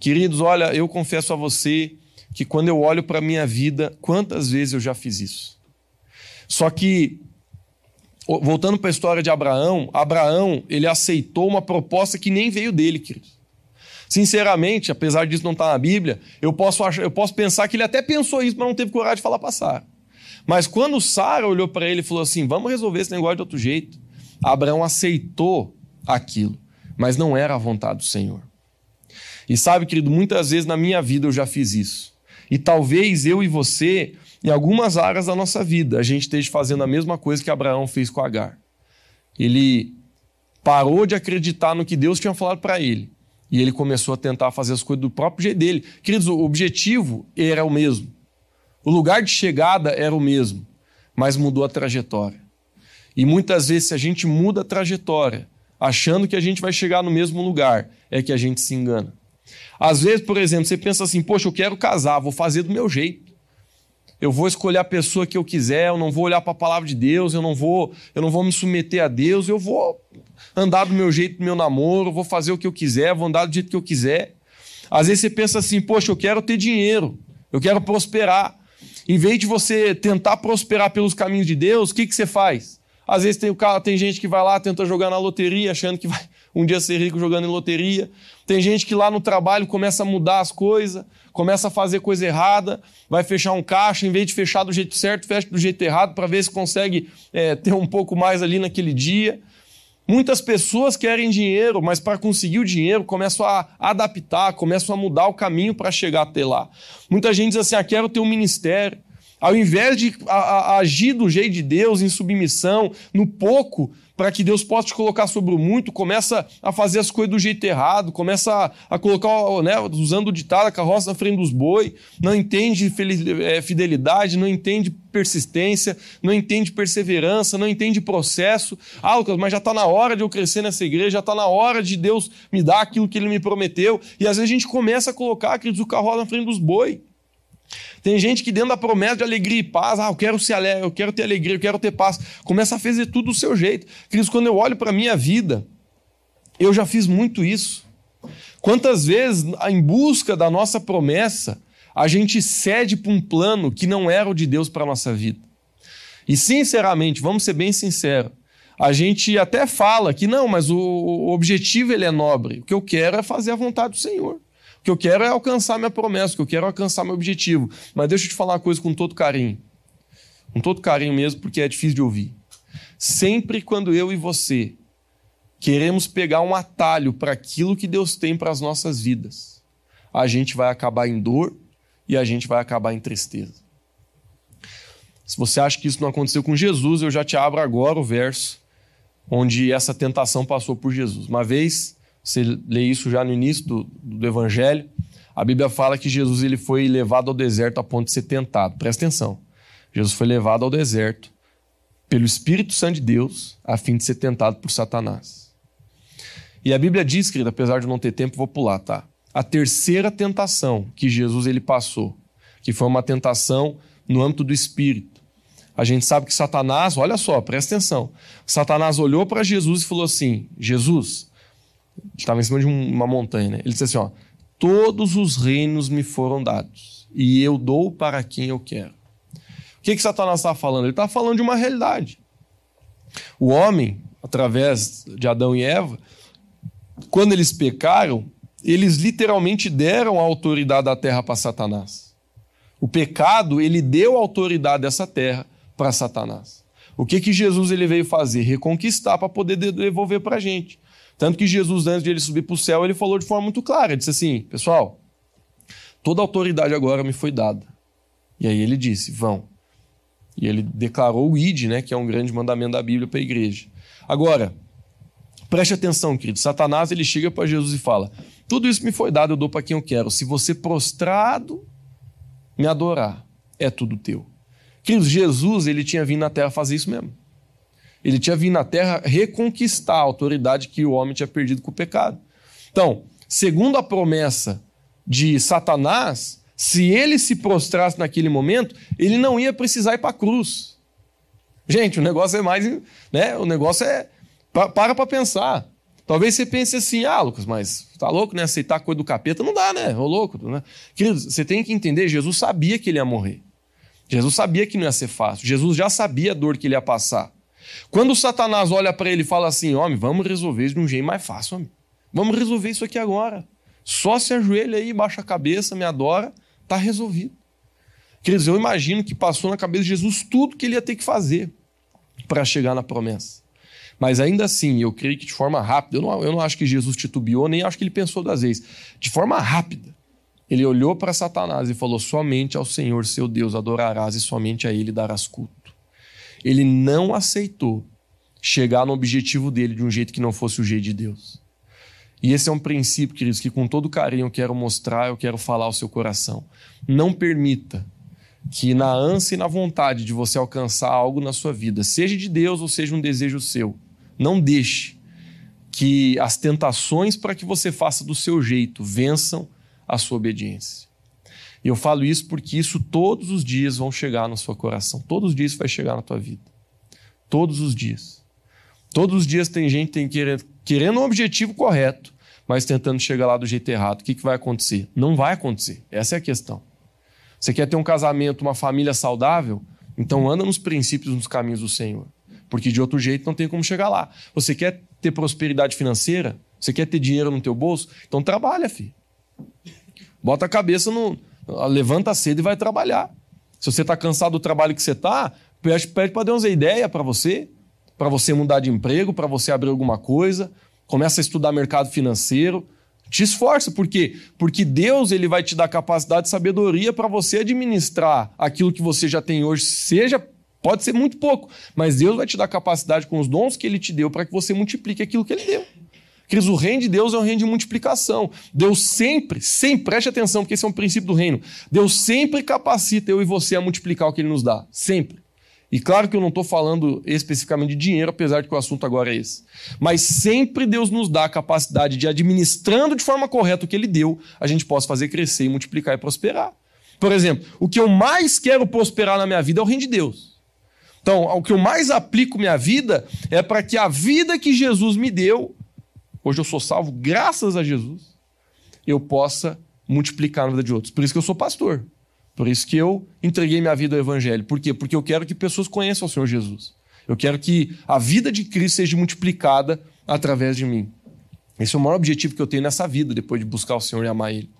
Queridos, olha, eu confesso a você que quando eu olho para a minha vida, quantas vezes eu já fiz isso? Só que, voltando para a história de Abraão, Abraão, ele aceitou uma proposta que nem veio dele, querido. Sinceramente, apesar disso não estar tá na Bíblia, eu posso, achar, eu posso pensar que ele até pensou isso, mas não teve coragem de falar para Sara. Mas quando Sara olhou para ele e falou assim: vamos resolver esse negócio de outro jeito, Abraão aceitou aquilo, mas não era a vontade do Senhor. E sabe, querido, muitas vezes na minha vida eu já fiz isso. E talvez eu e você, em algumas áreas da nossa vida, a gente esteja fazendo a mesma coisa que Abraão fez com Agar. Ele parou de acreditar no que Deus tinha falado para ele. E ele começou a tentar fazer as coisas do próprio jeito dele. Queridos, o objetivo era o mesmo. O lugar de chegada era o mesmo, mas mudou a trajetória. E muitas vezes, se a gente muda a trajetória, achando que a gente vai chegar no mesmo lugar, é que a gente se engana. Às vezes, por exemplo, você pensa assim: poxa, eu quero casar, vou fazer do meu jeito. Eu vou escolher a pessoa que eu quiser, eu não vou olhar para a palavra de Deus, eu não vou, eu não vou me submeter a Deus, eu vou andar do meu jeito no meu namoro, vou fazer o que eu quiser, vou andar do jeito que eu quiser. Às vezes você pensa assim: poxa, eu quero ter dinheiro, eu quero prosperar. Em vez de você tentar prosperar pelos caminhos de Deus, o que, que você faz? Às vezes tem, tem gente que vai lá, tenta jogar na loteria, achando que vai um dia ser rico jogando em loteria. Tem gente que lá no trabalho começa a mudar as coisas, começa a fazer coisa errada, vai fechar um caixa, em vez de fechar do jeito certo, fecha do jeito errado para ver se consegue é, ter um pouco mais ali naquele dia. Muitas pessoas querem dinheiro, mas para conseguir o dinheiro começam a adaptar, começam a mudar o caminho para chegar até lá. Muita gente diz assim: ah, quero ter um ministério. Ao invés de a, a, agir do jeito de Deus, em submissão, no pouco, para que Deus possa te colocar sobre o muito, começa a fazer as coisas do jeito errado, começa a, a colocar, né, usando o ditado, a carroça na frente dos boi, não entende é, fidelidade, não entende persistência, não entende perseverança, não entende processo. Ah, Lucas, mas já está na hora de eu crescer nessa igreja, já está na hora de Deus me dar aquilo que Ele me prometeu. E às vezes a gente começa a colocar, queridos, o carroça na frente dos boi. Tem gente que dentro da promessa de alegria e paz, ah, eu quero ser alegre, eu quero ter alegria, eu quero ter paz, começa a fazer tudo do seu jeito. Queridos, quando eu olho para minha vida, eu já fiz muito isso. Quantas vezes, em busca da nossa promessa, a gente cede para um plano que não era o de Deus para a nossa vida? E sinceramente, vamos ser bem sinceros, a gente até fala que não, mas o objetivo ele é nobre. O que eu quero é fazer a vontade do Senhor. Que eu quero é alcançar minha promessa, que eu quero é alcançar meu objetivo. Mas deixa eu te falar uma coisa com todo carinho. Com todo carinho mesmo, porque é difícil de ouvir. Sempre quando eu e você queremos pegar um atalho para aquilo que Deus tem para as nossas vidas, a gente vai acabar em dor e a gente vai acabar em tristeza. Se você acha que isso não aconteceu com Jesus, eu já te abro agora o verso onde essa tentação passou por Jesus. Uma vez você lê isso já no início do, do Evangelho. A Bíblia fala que Jesus ele foi levado ao deserto a ponto de ser tentado. Presta atenção. Jesus foi levado ao deserto pelo Espírito Santo de Deus a fim de ser tentado por Satanás. E a Bíblia diz, querido, apesar de não ter tempo, vou pular, tá? A terceira tentação que Jesus ele passou, que foi uma tentação no âmbito do Espírito. A gente sabe que Satanás, olha só, presta atenção. Satanás olhou para Jesus e falou assim: Jesus, estava em cima de uma montanha, né? Ele disse assim: ó, todos os reinos me foram dados e eu dou para quem eu quero. O que, que Satanás está falando? Ele está falando de uma realidade. O homem, através de Adão e Eva, quando eles pecaram, eles literalmente deram a autoridade da terra para Satanás. O pecado, ele deu a autoridade dessa terra para Satanás. O que, que Jesus ele veio fazer? Reconquistar para poder devolver para a gente. Tanto que Jesus, antes de ele subir para o céu, ele falou de forma muito clara: ele disse assim, pessoal, toda autoridade agora me foi dada. E aí ele disse: vão. E ele declarou o id, né, que é um grande mandamento da Bíblia para a igreja. Agora, preste atenção, querido. Satanás ele chega para Jesus e fala: tudo isso me foi dado, eu dou para quem eu quero. Se você prostrado me adorar, é tudo teu. Queridos, Jesus ele tinha vindo na terra fazer isso mesmo. Ele tinha vindo na terra reconquistar a autoridade que o homem tinha perdido com o pecado. Então, segundo a promessa de Satanás, se ele se prostrasse naquele momento, ele não ia precisar ir para a cruz. Gente, o negócio é mais. Né, o negócio é. Para para pensar. Talvez você pense assim, ah, Lucas, mas tá louco, né? Aceitar a coisa do capeta não dá, né? Ô louco, né? Queridos, você tem que entender, Jesus sabia que ele ia morrer. Jesus sabia que não ia ser fácil. Jesus já sabia a dor que ele ia passar. Quando Satanás olha para ele e fala assim: homem, vamos resolver isso de um jeito mais fácil, homem. Vamos resolver isso aqui agora. Só se ajoelha aí, baixa a cabeça, me adora, tá resolvido. Queridos, eu imagino que passou na cabeça de Jesus tudo que ele ia ter que fazer para chegar na promessa. Mas ainda assim, eu creio que de forma rápida, eu não, eu não acho que Jesus titubeou, nem acho que ele pensou das vezes. De forma rápida, ele olhou para Satanás e falou: Somente ao Senhor seu Deus adorarás e somente a ele darás culto ele não aceitou chegar no objetivo dele de um jeito que não fosse o jeito de Deus. E esse é um princípio, queridos, que com todo carinho eu quero mostrar, eu quero falar ao seu coração. Não permita que na ânsia e na vontade de você alcançar algo na sua vida, seja de Deus ou seja um desejo seu, não deixe que as tentações para que você faça do seu jeito vençam a sua obediência. E eu falo isso porque isso todos os dias vão chegar no seu coração. Todos os dias vai chegar na tua vida. Todos os dias. Todos os dias tem gente tem querendo, querendo um objetivo correto, mas tentando chegar lá do jeito errado. O que, que vai acontecer? Não vai acontecer. Essa é a questão. Você quer ter um casamento, uma família saudável? Então anda nos princípios, nos caminhos do Senhor. porque de outro jeito não tem como chegar lá. Você quer ter prosperidade financeira? Você quer ter dinheiro no teu bolso? Então trabalha, filho. Bota a cabeça no. Levanta cedo e vai trabalhar. Se você está cansado do trabalho que você está, pede, pede para Deus a ideia para você, para você mudar de emprego, para você abrir alguma coisa. Começa a estudar mercado financeiro. Te esforça, por quê? Porque Deus ele vai te dar capacidade e sabedoria para você administrar aquilo que você já tem hoje, seja pode ser muito pouco, mas Deus vai te dar capacidade com os dons que ele te deu para que você multiplique aquilo que ele deu. Queridos, o reino de Deus é um reino de multiplicação. Deus sempre, sempre, preste atenção, porque esse é um princípio do reino. Deus sempre capacita eu e você a multiplicar o que ele nos dá. Sempre. E claro que eu não estou falando especificamente de dinheiro, apesar de que o assunto agora é esse. Mas sempre Deus nos dá a capacidade de, administrando de forma correta o que Ele deu, a gente possa fazer crescer, multiplicar e prosperar. Por exemplo, o que eu mais quero prosperar na minha vida é o reino de Deus. Então, o que eu mais aplico minha vida é para que a vida que Jesus me deu, hoje eu sou salvo graças a Jesus, eu possa multiplicar na vida de outros. Por isso que eu sou pastor. Por isso que eu entreguei minha vida ao Evangelho. Por quê? Porque eu quero que pessoas conheçam o Senhor Jesus. Eu quero que a vida de Cristo seja multiplicada através de mim. Esse é o maior objetivo que eu tenho nessa vida, depois de buscar o Senhor e amar Ele.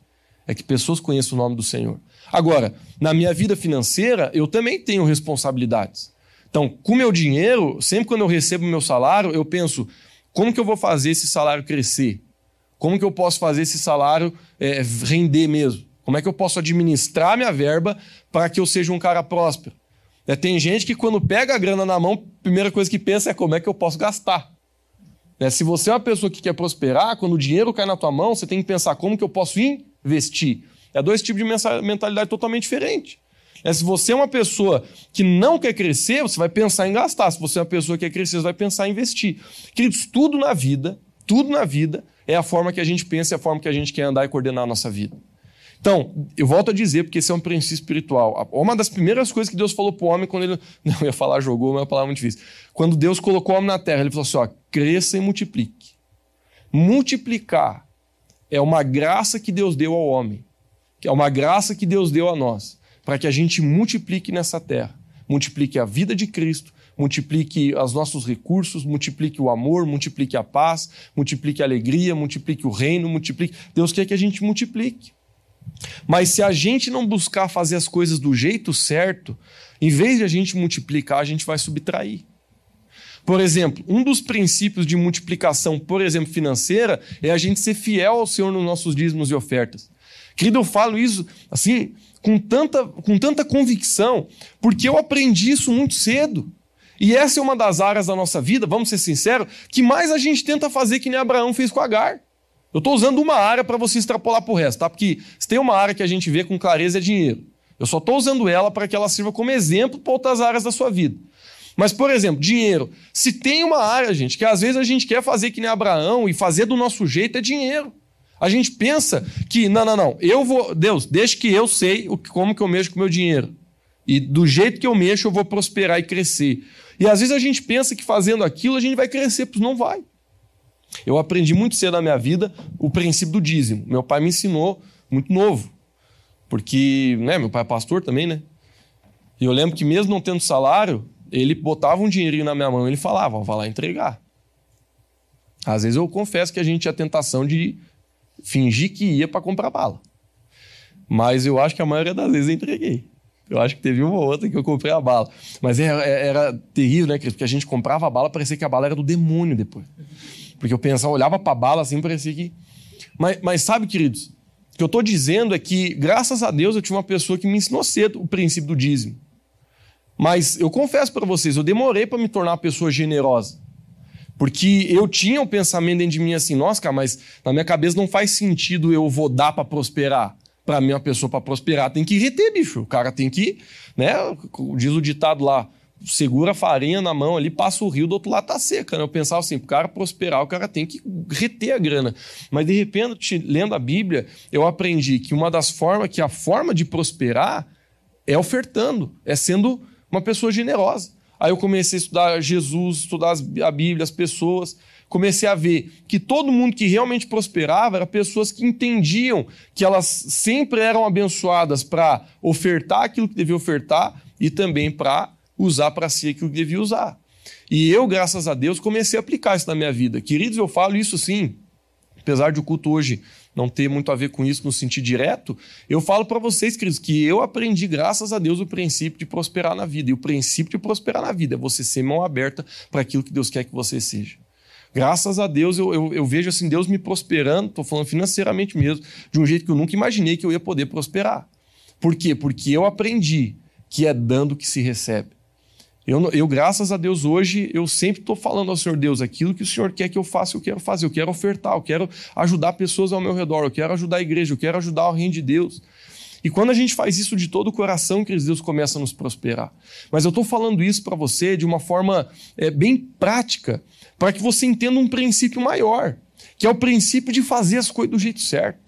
É que pessoas conheçam o nome do Senhor. Agora, na minha vida financeira, eu também tenho responsabilidades. Então, com meu dinheiro, sempre quando eu recebo meu salário, eu penso: como que eu vou fazer esse salário crescer? Como que eu posso fazer esse salário é, render mesmo? Como é que eu posso administrar minha verba para que eu seja um cara próspero? É, tem gente que quando pega a grana na mão, a primeira coisa que pensa é como é que eu posso gastar. É, se você é uma pessoa que quer prosperar, quando o dinheiro cai na tua mão, você tem que pensar como que eu posso investir. É dois tipos de mentalidade totalmente diferentes. É, se você é uma pessoa que não quer crescer, você vai pensar em gastar. Se você é uma pessoa que quer crescer, você vai pensar em investir. Queridos, tudo na vida, tudo na vida é a forma que a gente pensa, é a forma que a gente quer andar e coordenar a nossa vida. Então, eu volto a dizer, porque esse é um princípio espiritual. Uma das primeiras coisas que Deus falou para o homem quando ele. [LAUGHS] Não, eu ia falar jogou, mas é uma palavra muito difícil. Quando Deus colocou o homem na terra, ele falou assim: ó, cresça e multiplique. Multiplicar é uma graça que Deus deu ao homem, que é uma graça que Deus deu a nós, para que a gente multiplique nessa terra. Multiplique a vida de Cristo, multiplique os nossos recursos, multiplique o amor, multiplique a paz, multiplique a alegria, multiplique o reino, multiplique. Deus quer que a gente multiplique. Mas se a gente não buscar fazer as coisas do jeito certo, em vez de a gente multiplicar, a gente vai subtrair. Por exemplo, um dos princípios de multiplicação, por exemplo, financeira, é a gente ser fiel ao Senhor nos nossos dízimos e ofertas. Querido, eu falo isso assim, com tanta, com tanta convicção, porque eu aprendi isso muito cedo. E essa é uma das áreas da nossa vida, vamos ser sinceros, que mais a gente tenta fazer que nem Abraão fez com Agar. Eu estou usando uma área para você extrapolar para o resto, tá? Porque se tem uma área que a gente vê com clareza é dinheiro. Eu só estou usando ela para que ela sirva como exemplo para outras áreas da sua vida. Mas, por exemplo, dinheiro. Se tem uma área, gente, que às vezes a gente quer fazer que nem Abraão e fazer do nosso jeito, é dinheiro. A gente pensa que, não, não, não, eu vou, Deus, deixa que eu sei como que eu mexo com o meu dinheiro. E do jeito que eu mexo, eu vou prosperar e crescer. E às vezes a gente pensa que fazendo aquilo a gente vai crescer, pois não vai. Eu aprendi muito cedo na minha vida o princípio do dízimo. Meu pai me ensinou muito novo. Porque, né, meu pai é pastor também, né? E eu lembro que mesmo não tendo salário, ele botava um dinheirinho na minha mão e ele falava, vai lá entregar. Às vezes eu confesso que a gente tinha a tentação de fingir que ia para comprar bala. Mas eu acho que a maioria das vezes eu entreguei. Eu acho que teve uma ou outra que eu comprei a bala. Mas era, era terrível, né, Porque a gente comprava a bala, parecia que a bala era do demônio depois. Porque eu pensava, olhava para a bala assim, parecia que. Mas, mas sabe, queridos, o que eu estou dizendo é que, graças a Deus, eu tive uma pessoa que me ensinou cedo o princípio do dízimo. Mas eu confesso para vocês, eu demorei para me tornar uma pessoa generosa. Porque eu tinha um pensamento dentro de mim assim, nossa, cara, mas na minha cabeça não faz sentido eu vou dar para prosperar. Para mim, uma pessoa para prosperar tem que reter, bicho. O cara tem que, né? Diz o ditado lá, segura a farinha na mão ali, passa o rio, do outro lado tá seca. Né? Eu pensava assim, o cara prosperar, o cara tem que reter a grana. Mas de repente, lendo a Bíblia, eu aprendi que uma das formas, que a forma de prosperar é ofertando, é sendo uma pessoa generosa. Aí eu comecei a estudar Jesus, estudar a Bíblia, as pessoas. Comecei a ver que todo mundo que realmente prosperava eram pessoas que entendiam que elas sempre eram abençoadas para ofertar aquilo que devia ofertar e também para usar para si aquilo que devia usar. E eu, graças a Deus, comecei a aplicar isso na minha vida. Queridos, eu falo isso sim, apesar de o culto hoje não ter muito a ver com isso no sentido direto, eu falo para vocês, queridos, que eu aprendi, graças a Deus, o princípio de prosperar na vida. E o princípio de prosperar na vida é você ser mão aberta para aquilo que Deus quer que você seja. Graças a Deus, eu, eu, eu vejo assim, Deus me prosperando, estou falando financeiramente mesmo, de um jeito que eu nunca imaginei que eu ia poder prosperar. Por quê? Porque eu aprendi que é dando que se recebe. Eu, eu, graças a Deus, hoje, eu sempre estou falando ao Senhor Deus, aquilo que o Senhor quer que eu faça, eu quero fazer, eu quero ofertar, eu quero ajudar pessoas ao meu redor, eu quero ajudar a igreja, eu quero ajudar o reino de Deus. E quando a gente faz isso de todo o coração, que Deus começa a nos prosperar. Mas eu estou falando isso para você de uma forma é, bem prática, para que você entenda um princípio maior, que é o princípio de fazer as coisas do jeito certo.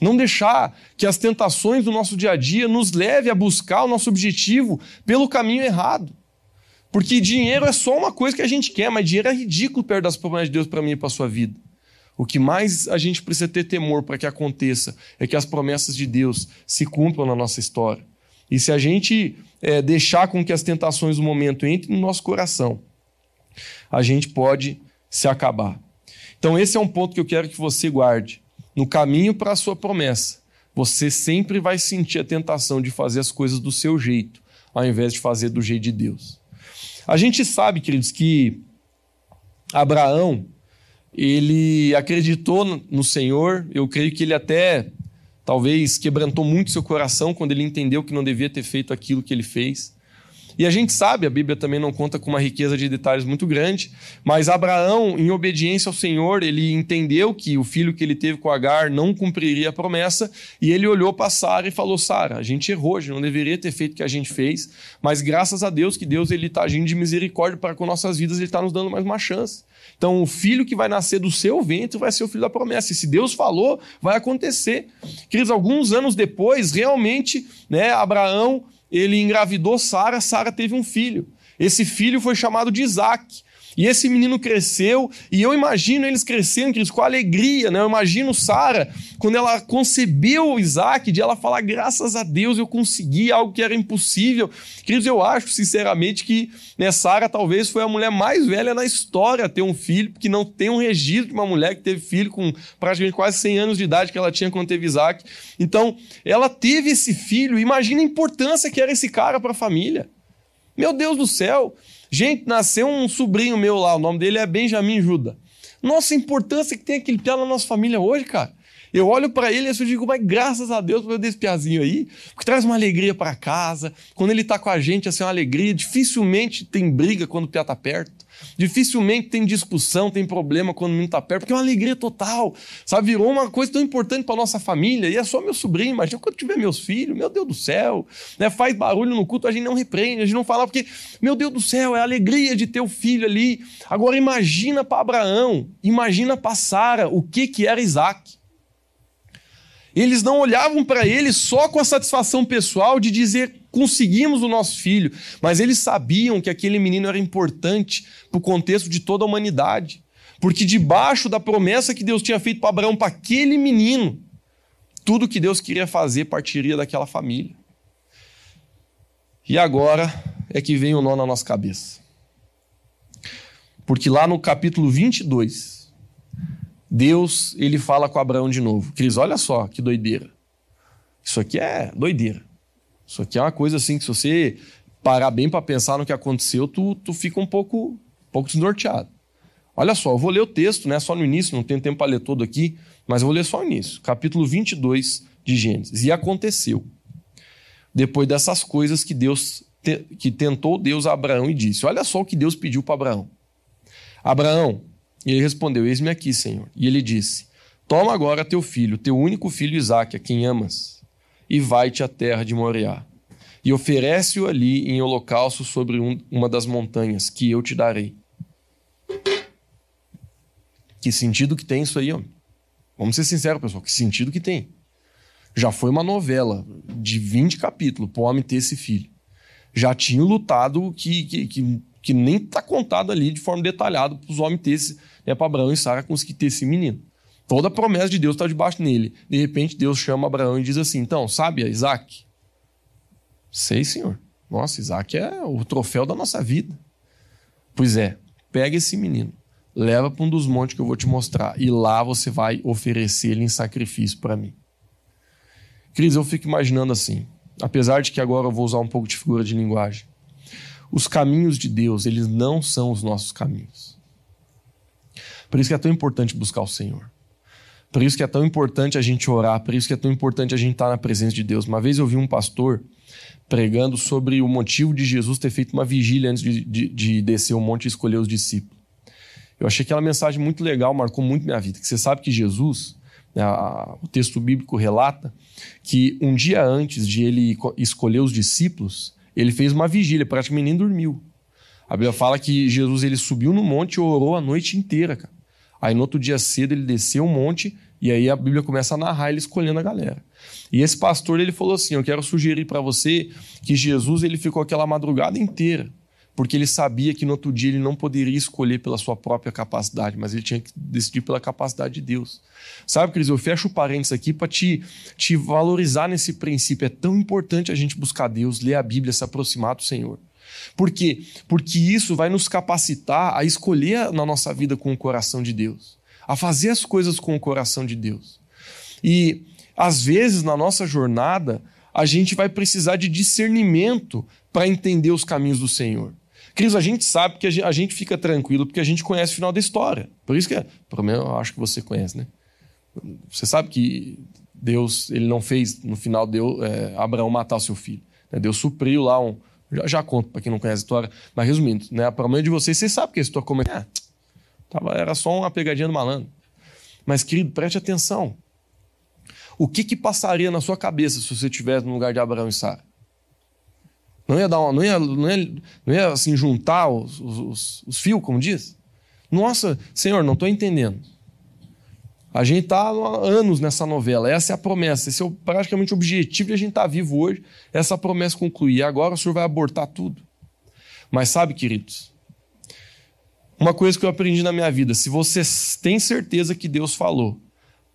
Não deixar que as tentações do nosso dia a dia nos leve a buscar o nosso objetivo pelo caminho errado. Porque dinheiro é só uma coisa que a gente quer, mas dinheiro é ridículo perto das promessas de Deus para mim e para sua vida. O que mais a gente precisa ter temor para que aconteça é que as promessas de Deus se cumpram na nossa história. E se a gente é, deixar com que as tentações do momento entrem no nosso coração, a gente pode se acabar. Então, esse é um ponto que eu quero que você guarde no caminho para a sua promessa, você sempre vai sentir a tentação de fazer as coisas do seu jeito, ao invés de fazer do jeito de Deus. A gente sabe, queridos, que Abraão, ele acreditou no Senhor, eu creio que ele até talvez quebrantou muito seu coração quando ele entendeu que não devia ter feito aquilo que ele fez. E a gente sabe, a Bíblia também não conta com uma riqueza de detalhes muito grande, mas Abraão, em obediência ao Senhor, ele entendeu que o filho que ele teve com Agar não cumpriria a promessa, e ele olhou para Sara e falou: Sara, a gente errou, a gente não deveria ter feito o que a gente fez, mas graças a Deus que Deus ele está agindo de misericórdia para com nossas vidas, ele está nos dando mais uma chance. Então, o filho que vai nascer do seu ventre vai ser o filho da promessa. E se Deus falou, vai acontecer. Queridos, alguns anos depois, realmente, né, Abraão ele engravidou Sara, Sara teve um filho. Esse filho foi chamado de Isaac. E esse menino cresceu, e eu imagino eles crescendo, queridos, com alegria, né? Eu imagino Sara, quando ela concebeu Isaac, de ela falar, graças a Deus eu consegui algo que era impossível. Queridos, eu acho, sinceramente, que né, Sara talvez foi a mulher mais velha na história a ter um filho, porque não tem um registro de uma mulher que teve filho com praticamente quase 100 anos de idade que ela tinha quando teve Isaac. Então, ela teve esse filho, imagina a importância que era esse cara para a família. Meu Deus do céu! Gente, nasceu um sobrinho meu lá, o nome dele é Benjamin Juda. Nossa, a importância que tem aquele piá na nossa família hoje, cara. Eu olho para ele e eu digo, mas graças a Deus por desse piazinho aí, porque traz uma alegria para casa. Quando ele tá com a gente, assim, uma alegria. Dificilmente tem briga quando o piá tá perto. Dificilmente tem discussão, tem problema quando o menino está perto, porque é uma alegria total. Sabe, virou uma coisa tão importante para nossa família. E é só meu sobrinho, imagina quando tiver meus filhos, meu Deus do céu. Né? Faz barulho no culto, a gente não repreende, a gente não fala, porque, meu Deus do céu, é a alegria de ter o filho ali. Agora imagina para Abraão, imagina para Sara o que, que era Isaac. Eles não olhavam para ele só com a satisfação pessoal de dizer conseguimos o nosso filho, mas eles sabiam que aquele menino era importante para o contexto de toda a humanidade. Porque debaixo da promessa que Deus tinha feito para Abraão, para aquele menino, tudo que Deus queria fazer partiria daquela família. E agora é que vem o nó na nossa cabeça. Porque lá no capítulo 22, Deus ele fala com Abraão de novo. Cris, olha só que doideira. Isso aqui é doideira. Isso aqui é uma coisa assim que se você parar bem para pensar no que aconteceu, tu, tu fica um pouco, um pouco desnorteado. Olha só, eu vou ler o texto, né, só no início, não tenho tempo para ler todo aqui, mas eu vou ler só o início. Capítulo 22 de Gênesis. E aconteceu, depois dessas coisas que Deus te, que tentou Deus a Abraão e disse: Olha só o que Deus pediu para Abraão. Abraão, ele respondeu: Eis-me aqui, Senhor. E ele disse: Toma agora teu filho, teu único filho Isaque, a quem amas e vai-te à terra de Moriá. E oferece-o ali em holocausto sobre um, uma das montanhas, que eu te darei. Que sentido que tem isso aí, homem? Vamos ser sinceros, pessoal, que sentido que tem? Já foi uma novela de 20 capítulos para o homem ter esse filho. Já tinha lutado que, que, que, que nem está contado ali de forma detalhada para os homens ter esse, né, para Abraão e Sara conseguir ter esse menino. Toda a promessa de Deus está debaixo dele. De repente, Deus chama Abraão e diz assim: Então, sabe, Isaac? Sei, senhor. Nossa, Isaac é o troféu da nossa vida. Pois é, pega esse menino, leva para um dos montes que eu vou te mostrar, e lá você vai oferecer ele em sacrifício para mim. Cris, eu fico imaginando assim, apesar de que agora eu vou usar um pouco de figura de linguagem. Os caminhos de Deus, eles não são os nossos caminhos. Por isso que é tão importante buscar o Senhor. Por isso que é tão importante a gente orar, por isso que é tão importante a gente estar na presença de Deus. Uma vez eu vi um pastor pregando sobre o motivo de Jesus ter feito uma vigília antes de, de, de descer o monte e escolher os discípulos. Eu achei aquela mensagem muito legal, marcou muito minha vida. Que você sabe que Jesus, né, o texto bíblico relata que um dia antes de ele escolher os discípulos, ele fez uma vigília, praticamente nem dormiu. A Bíblia fala que Jesus ele subiu no monte e orou a noite inteira, cara. Aí no outro dia cedo ele desceu o monte e aí a Bíblia começa a narrar ele escolhendo a galera. E esse pastor ele falou assim: "Eu quero sugerir para você que Jesus ele ficou aquela madrugada inteira porque ele sabia que no outro dia ele não poderia escolher pela sua própria capacidade, mas ele tinha que decidir pela capacidade de Deus. Sabe, Cris, eu fecho parênteses aqui para te, te valorizar nesse princípio. É tão importante a gente buscar Deus, ler a Bíblia, se aproximar do Senhor. Por quê? Porque isso vai nos capacitar a escolher na nossa vida com o coração de Deus, a fazer as coisas com o coração de Deus. E às vezes na nossa jornada, a gente vai precisar de discernimento para entender os caminhos do Senhor. Cris, a gente sabe que a gente fica tranquilo porque a gente conhece o final da história. Por isso que, é, pelo menos eu acho que você conhece, né? Você sabe que Deus, ele não fez no final deu é, Abraão matar o seu filho. Né? Deus supriu lá um. Já, já conto para quem não conhece a história, mas resumindo, né? Para meio de vocês, vocês sabem que a história é. Ah, tava, era só uma pegadinha do malandro. Mas, querido, preste atenção. O que que passaria na sua cabeça se você estivesse no lugar de Abraão e Sara? Não ia dar uma, não ia, não ia, não ia assim, juntar os, os, os fios, como diz? Nossa, Senhor, não estou entendendo. A gente está há anos nessa novela, essa é a promessa, esse é praticamente o objetivo de a gente estar tá vivo hoje, essa promessa concluir. Agora o Senhor vai abortar tudo. Mas sabe, queridos, uma coisa que eu aprendi na minha vida: se você tem certeza que Deus falou,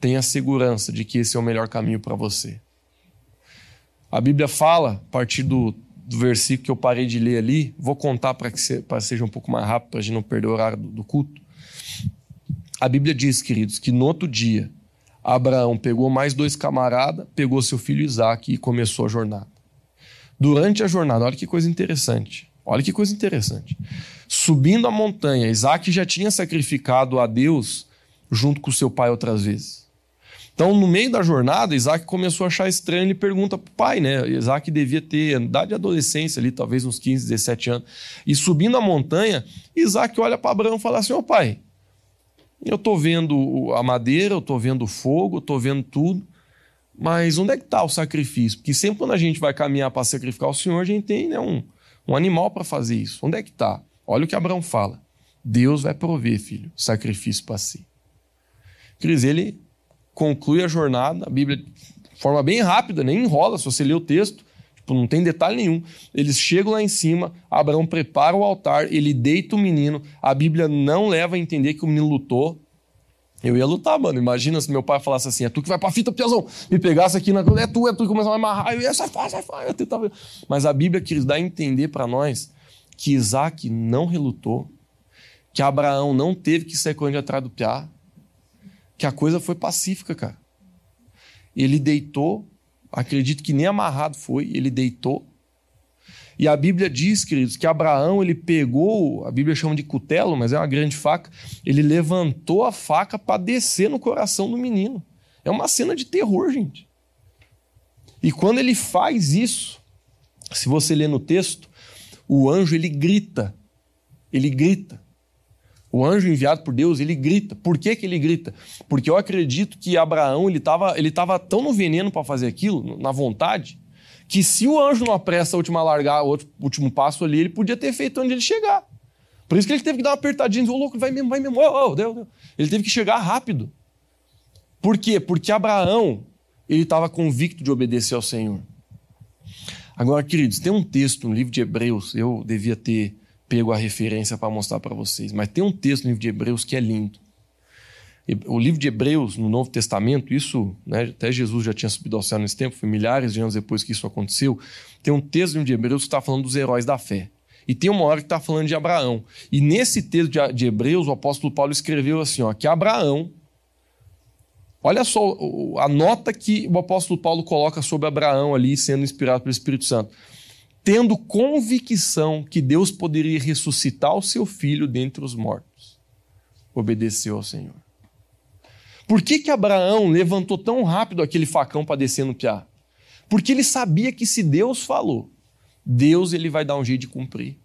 tenha segurança de que esse é o melhor caminho para você. A Bíblia fala, a partir do do versículo que eu parei de ler ali, vou contar para que seja um pouco mais rápido, para a gente não perder o horário do, do culto. A Bíblia diz, queridos, que no outro dia, Abraão pegou mais dois camaradas, pegou seu filho Isaac e começou a jornada. Durante a jornada, olha que coisa interessante. Olha que coisa interessante. Subindo a montanha, Isaac já tinha sacrificado a Deus junto com seu pai outras vezes. Então, no meio da jornada, Isaac começou a achar estranho. Ele pergunta para o pai, né? Isaac devia ter idade de adolescência ali, talvez uns 15, 17 anos. E subindo a montanha, Isaac olha para Abraão e fala assim: Ô pai, eu estou vendo a madeira, eu estou vendo o fogo, eu estou vendo tudo, mas onde é que está o sacrifício? Porque sempre quando a gente vai caminhar para sacrificar o Senhor, a gente tem né, um, um animal para fazer isso. Onde é que está? Olha o que Abraão fala. Deus vai prover, filho, sacrifício para si. Cris, ele conclui a jornada, a Bíblia de forma bem rápida, nem enrola, se você ler o texto, tipo, não tem detalhe nenhum. Eles chegam lá em cima, Abraão prepara o altar, ele deita o menino, a Bíblia não leva a entender que o menino lutou. Eu ia lutar, mano. Imagina se meu pai falasse assim: é tu que vai pra fita, piazão. Me pegasse aqui na. É tu, é tu, e começava a amarrar. Eu ia, sai fora, sai fora. Tentava... Mas a Bíblia quis dar a entender para nós que Isaac não relutou, que Abraão não teve que sair correndo atrás do piá, que a coisa foi pacífica, cara. Ele deitou, acredito que nem amarrado foi, ele deitou. E a Bíblia diz, queridos, que Abraão ele pegou, a Bíblia chama de cutelo, mas é uma grande faca, ele levantou a faca para descer no coração do menino. É uma cena de terror, gente. E quando ele faz isso, se você ler no texto, o anjo ele grita. Ele grita. O anjo enviado por Deus, ele grita. Por que, que ele grita? Porque eu acredito que Abraão ele estava ele tava tão no veneno para fazer aquilo, na vontade, que se o anjo não apressa a última largar, o último passo ali, ele podia ter feito onde ele chegar. Por isso que ele teve que dar uma apertadinha, ô louco, vai mesmo, vai mesmo, oh, oh, Deus, Deus. Ele teve que chegar rápido. Por quê? Porque Abraão, ele estava convicto de obedecer ao Senhor. Agora, queridos, tem um texto no livro de Hebreus, eu devia ter pego a referência para mostrar para vocês, mas tem um texto no livro de Hebreus que é lindo. O livro de Hebreus, no Novo Testamento, isso, né, até Jesus já tinha subido ao céu nesse tempo, foi milhares de anos depois que isso aconteceu. Tem um texto no livro de Hebreus que está falando dos heróis da fé. e tem uma hora que está falando de Abraão. E nesse texto de Hebreus, o apóstolo Paulo escreveu assim: ó, que Abraão. Olha só a nota que o apóstolo Paulo coloca sobre Abraão ali, sendo inspirado pelo Espírito Santo. Tendo convicção que Deus poderia ressuscitar o seu filho dentre os mortos, obedeceu ao Senhor. Por que, que Abraão levantou tão rápido aquele facão para descer no piá? Porque ele sabia que se Deus falou, Deus ele vai dar um jeito de cumprir.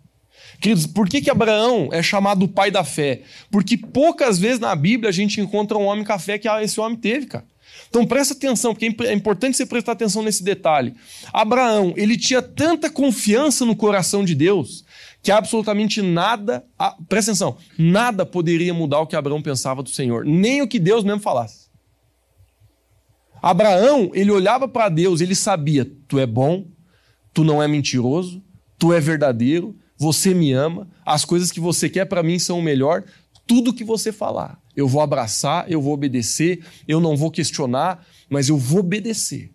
Queridos, por que, que Abraão é chamado o pai da fé? Porque poucas vezes na Bíblia a gente encontra um homem com a fé que esse homem teve, cara. Então presta atenção, porque é importante você prestar atenção nesse detalhe. Abraão, ele tinha tanta confiança no coração de Deus que absolutamente nada, presta atenção, nada poderia mudar o que Abraão pensava do Senhor, nem o que Deus mesmo falasse. Abraão, ele olhava para Deus, ele sabia: tu é bom, tu não é mentiroso, tu é verdadeiro, você me ama, as coisas que você quer para mim são o melhor, tudo que você falar, eu vou abraçar, eu vou obedecer, eu não vou questionar, mas eu vou obedecer.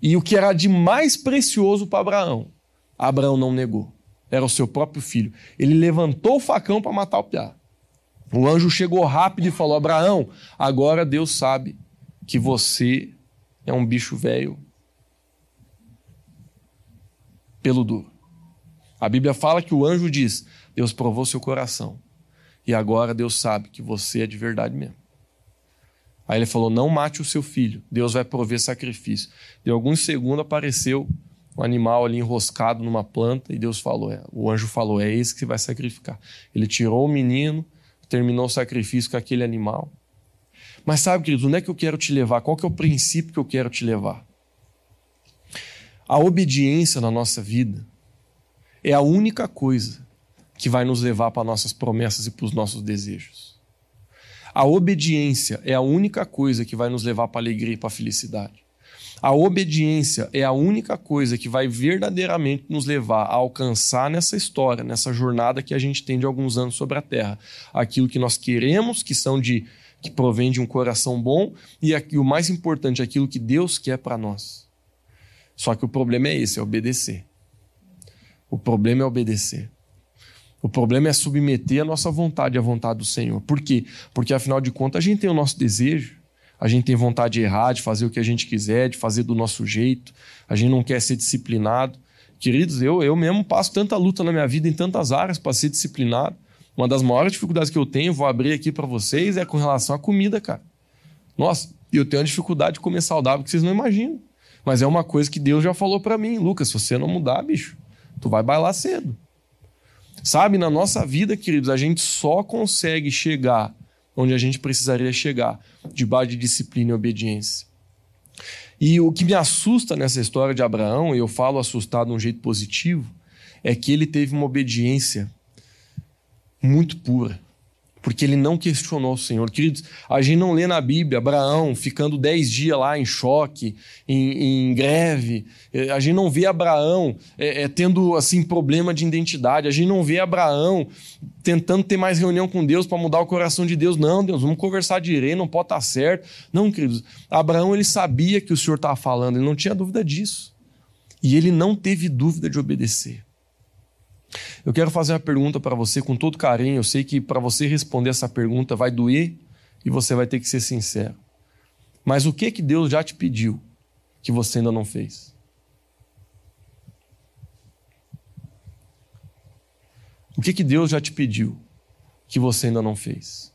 E o que era de mais precioso para Abraão, Abraão não negou. Era o seu próprio filho. Ele levantou o facão para matar o piá. O anjo chegou rápido e falou: Abraão, agora Deus sabe que você é um bicho velho pelo duro. A Bíblia fala que o anjo diz: Deus provou seu coração. E agora Deus sabe que você é de verdade mesmo. Aí ele falou: Não mate o seu filho, Deus vai prover sacrifício. De alguns segundos apareceu um animal ali enroscado numa planta e Deus falou: é, O anjo falou: É esse que vai sacrificar. Ele tirou o menino, terminou o sacrifício com aquele animal. Mas sabe, queridos, onde é que eu quero te levar? Qual que é o princípio que eu quero te levar? A obediência na nossa vida é a única coisa que vai nos levar para nossas promessas e para os nossos desejos. A obediência é a única coisa que vai nos levar para a alegria e para a felicidade. A obediência é a única coisa que vai verdadeiramente nos levar a alcançar nessa história, nessa jornada que a gente tem de alguns anos sobre a terra, aquilo que nós queremos, que são de que provém de um coração bom e, aqui, o mais importante, aquilo que Deus quer para nós. Só que o problema é esse, é obedecer. O problema é obedecer. O problema é submeter a nossa vontade à vontade do Senhor. Por quê? Porque afinal de contas a gente tem o nosso desejo, a gente tem vontade de errar, de fazer o que a gente quiser, de fazer do nosso jeito, a gente não quer ser disciplinado. Queridos, eu, eu mesmo passo tanta luta na minha vida em tantas áreas para ser disciplinado. Uma das maiores dificuldades que eu tenho, vou abrir aqui para vocês, é com relação à comida, cara. Nossa, eu tenho uma dificuldade de comer saudável que vocês não imaginam. Mas é uma coisa que Deus já falou para mim, Lucas, se você não mudar, bicho, tu vai bailar cedo. Sabe, na nossa vida, queridos, a gente só consegue chegar onde a gente precisaria chegar, debaixo de disciplina e obediência. E o que me assusta nessa história de Abraão, e eu falo assustado de um jeito positivo, é que ele teve uma obediência muito pura, porque ele não questionou o Senhor. Queridos, a gente não lê na Bíblia Abraão ficando dez dias lá em choque, em, em greve. É, a gente não vê Abraão é, é, tendo assim problema de identidade. A gente não vê Abraão tentando ter mais reunião com Deus para mudar o coração de Deus. Não, Deus, vamos conversar direito, não pode estar tá certo. Não, queridos, Abraão ele sabia que o Senhor estava falando, ele não tinha dúvida disso. E ele não teve dúvida de obedecer. Eu quero fazer uma pergunta para você com todo carinho. Eu sei que para você responder essa pergunta vai doer e você vai ter que ser sincero. Mas o que que Deus já te pediu que você ainda não fez? O que que Deus já te pediu que você ainda não fez?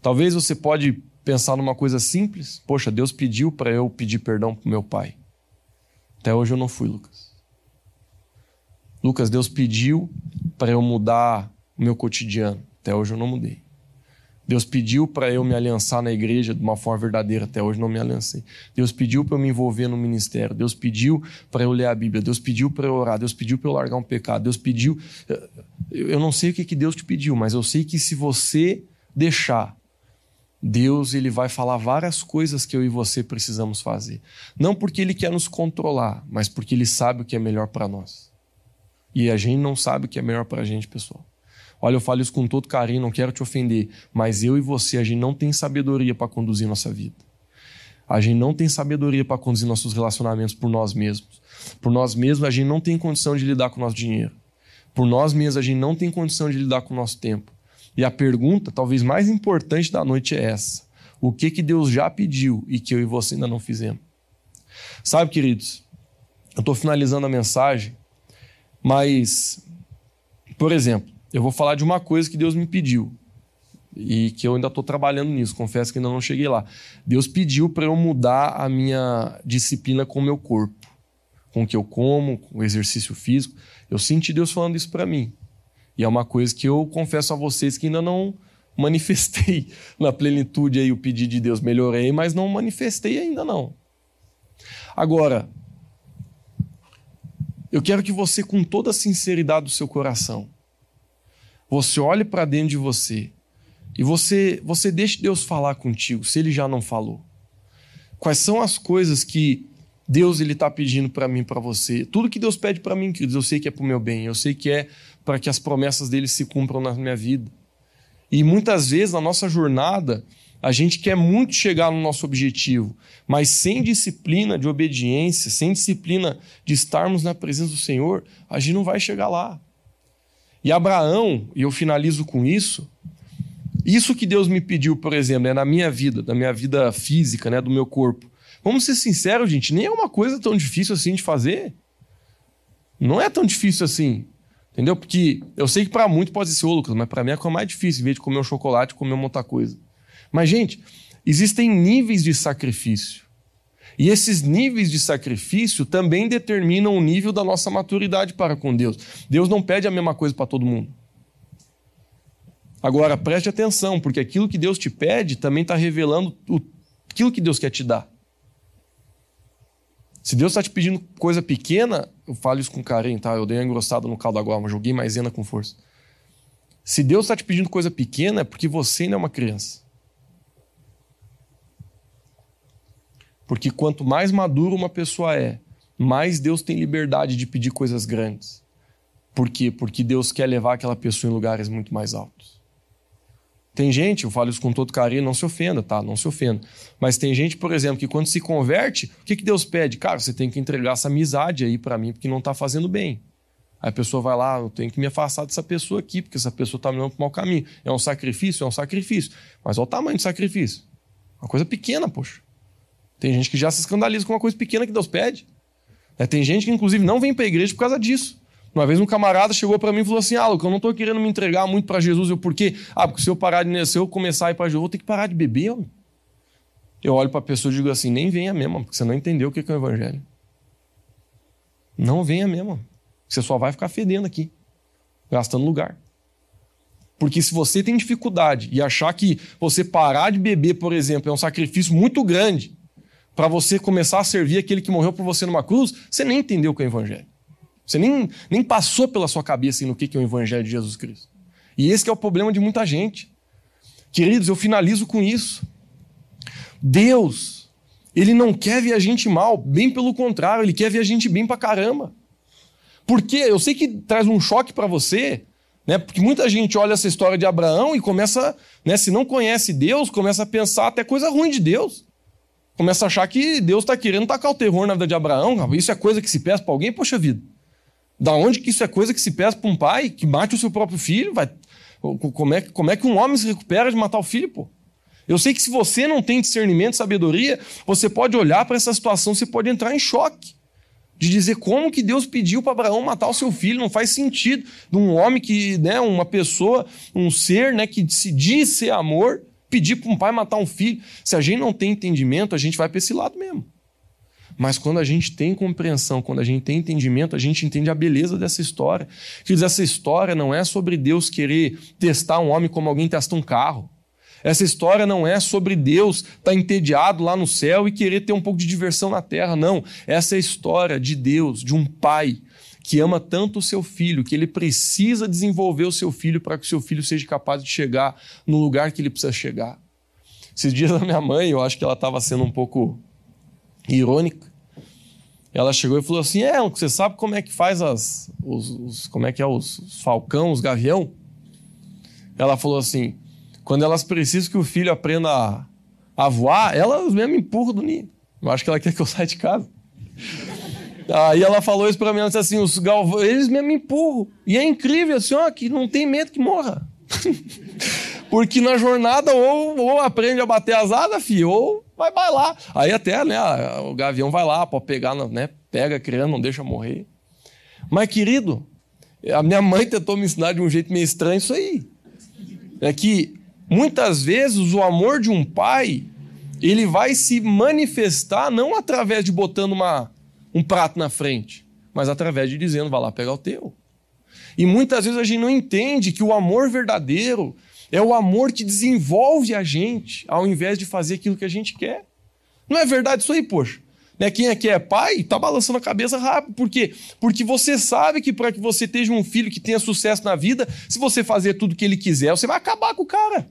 Talvez você pode pensar numa coisa simples. Poxa, Deus pediu para eu pedir perdão para meu pai. Até hoje eu não fui, Lucas. Lucas, Deus pediu para eu mudar o meu cotidiano. Até hoje eu não mudei. Deus pediu para eu me aliançar na igreja de uma forma verdadeira. Até hoje não me aliancei. Deus pediu para eu me envolver no ministério. Deus pediu para eu ler a Bíblia. Deus pediu para eu orar. Deus pediu para eu largar um pecado. Deus pediu. Eu não sei o que, que Deus te pediu, mas eu sei que se você deixar, Deus ele vai falar várias coisas que eu e você precisamos fazer. Não porque Ele quer nos controlar, mas porque Ele sabe o que é melhor para nós. E a gente não sabe o que é melhor para a gente, pessoal. Olha, eu falo isso com todo carinho, não quero te ofender, mas eu e você, a gente não tem sabedoria para conduzir nossa vida. A gente não tem sabedoria para conduzir nossos relacionamentos por nós mesmos. Por nós mesmos, a gente não tem condição de lidar com o nosso dinheiro. Por nós mesmos, a gente não tem condição de lidar com o nosso tempo. E a pergunta, talvez mais importante da noite, é essa: O que, que Deus já pediu e que eu e você ainda não fizemos? Sabe, queridos, eu estou finalizando a mensagem, mas, por exemplo, eu vou falar de uma coisa que Deus me pediu e que eu ainda estou trabalhando nisso, confesso que ainda não cheguei lá. Deus pediu para eu mudar a minha disciplina com o meu corpo, com o que eu como, com o exercício físico. Eu senti Deus falando isso para mim. E é uma coisa que eu confesso a vocês que ainda não manifestei [LAUGHS] na plenitude aí o pedido de Deus. Melhorei, mas não manifestei ainda não. Agora, eu quero que você, com toda a sinceridade do seu coração, você olhe para dentro de você e você, você deixe Deus falar contigo, se ele já não falou. Quais são as coisas que Deus ele está pedindo para mim, para você? Tudo que Deus pede para mim, queridos, eu sei que é para o meu bem, eu sei que é para que as promessas dele se cumpram na minha vida. E muitas vezes na nossa jornada, a gente quer muito chegar no nosso objetivo, mas sem disciplina de obediência, sem disciplina de estarmos na presença do Senhor, a gente não vai chegar lá. E Abraão, e eu finalizo com isso, isso que Deus me pediu, por exemplo, é na minha vida, da minha vida física, né, do meu corpo. Vamos ser sinceros, gente, nem é uma coisa tão difícil assim de fazer. Não é tão difícil assim. Entendeu? Porque eu sei que para muitos pode ser, ô Lucas, mas para mim é a coisa mais difícil, em vez de comer um chocolate, comer uma outra coisa. Mas, gente, existem níveis de sacrifício. E esses níveis de sacrifício também determinam o nível da nossa maturidade para com Deus. Deus não pede a mesma coisa para todo mundo. Agora, preste atenção, porque aquilo que Deus te pede também está revelando o, aquilo que Deus quer te dar. Se Deus está te pedindo coisa pequena, eu falo isso com carinho, tá? Eu dei uma engrossada no caldo agora, mas joguei maisena com força. Se Deus está te pedindo coisa pequena, é porque você ainda é uma criança. Porque quanto mais maduro uma pessoa é, mais Deus tem liberdade de pedir coisas grandes. Por quê? Porque Deus quer levar aquela pessoa em lugares muito mais altos. Tem gente, eu falo isso com todo carinho, não se ofenda, tá? Não se ofenda. Mas tem gente, por exemplo, que quando se converte, o que, que Deus pede? Cara, você tem que entregar essa amizade aí para mim, porque não tá fazendo bem. Aí a pessoa vai lá, eu tenho que me afastar dessa pessoa aqui, porque essa pessoa tá me levando para mau caminho. É um sacrifício? É um sacrifício. Mas olha o tamanho do sacrifício. Uma coisa pequena, poxa. Tem gente que já se escandaliza com uma coisa pequena que Deus pede. É, tem gente que, inclusive, não vem para a igreja por causa disso. Uma vez um camarada chegou para mim e falou assim: Ah, Luca, eu não estou querendo me entregar muito para Jesus. Eu, por quê? Ah, porque se eu parar de se eu começar a ir para Jesus, eu vou ter que parar de beber. Eu olho para a pessoa e digo assim: nem venha mesmo, porque você não entendeu o que é o evangelho. Não venha mesmo. Você só vai ficar fedendo aqui, gastando lugar. Porque se você tem dificuldade e achar que você parar de beber, por exemplo, é um sacrifício muito grande para você começar a servir aquele que morreu por você numa cruz, você nem entendeu o que é o evangelho. Você nem, nem passou pela sua cabeça no que é o Evangelho de Jesus Cristo. E esse é o problema de muita gente. Queridos, eu finalizo com isso. Deus, Ele não quer ver a gente mal, bem pelo contrário, Ele quer ver a gente bem pra caramba. Porque eu sei que traz um choque para você, né? Porque muita gente olha essa história de Abraão e começa, né, se não conhece Deus, começa a pensar até coisa ruim de Deus. Começa a achar que Deus está querendo tacar o terror na vida de Abraão. Isso é coisa que se peça para alguém, poxa vida. Da onde que isso é coisa que se peça para um pai que mate o seu próprio filho? Vai... Como, é, como é que um homem se recupera de matar o filho, pô? Eu sei que se você não tem discernimento, sabedoria, você pode olhar para essa situação, você pode entrar em choque. De dizer como que Deus pediu para Abraão matar o seu filho, não faz sentido. De um homem que, né, uma pessoa, um ser, né, que se diz ser amor, pedir para um pai matar um filho. Se a gente não tem entendimento, a gente vai para esse lado mesmo. Mas quando a gente tem compreensão, quando a gente tem entendimento, a gente entende a beleza dessa história. Queridos, essa história não é sobre Deus querer testar um homem como alguém testa um carro. Essa história não é sobre Deus estar tá entediado lá no céu e querer ter um pouco de diversão na terra, não. Essa é a história de Deus, de um pai que ama tanto o seu filho, que ele precisa desenvolver o seu filho para que o seu filho seja capaz de chegar no lugar que ele precisa chegar. Esses dias a minha mãe, eu acho que ela estava sendo um pouco irônica. Ela chegou e falou assim: É, você sabe como é que faz as. Os, os, como é que é os, os falcão, os gavião? Ela falou assim: quando elas precisam que o filho aprenda a, a voar, elas mesmo empurram do ninho. Eu acho que ela quer que eu saia de casa. Aí ela falou isso pra mim, ela disse assim, os galvões, eles mesmo empurram. E é incrível, assim, ó, que não tem medo que morra. [LAUGHS] Porque na jornada ou, ou aprende a bater as asas, filho, ou vai bailar. Aí até, né, o gavião vai lá, pode pegar, né, pega a criança, não deixa morrer. Mas, querido, a minha mãe tentou me ensinar de um jeito meio estranho isso aí. É que muitas vezes o amor de um pai, ele vai se manifestar não através de botando uma, um prato na frente, mas através de dizendo, vai lá pegar o teu. E muitas vezes a gente não entende que o amor verdadeiro é o amor que desenvolve a gente, ao invés de fazer aquilo que a gente quer. Não é verdade isso aí, poxa? Né? Quem aqui é pai está balançando a cabeça rápido. Por quê? Porque você sabe que para que você tenha um filho que tenha sucesso na vida, se você fazer tudo que ele quiser, você vai acabar com o cara.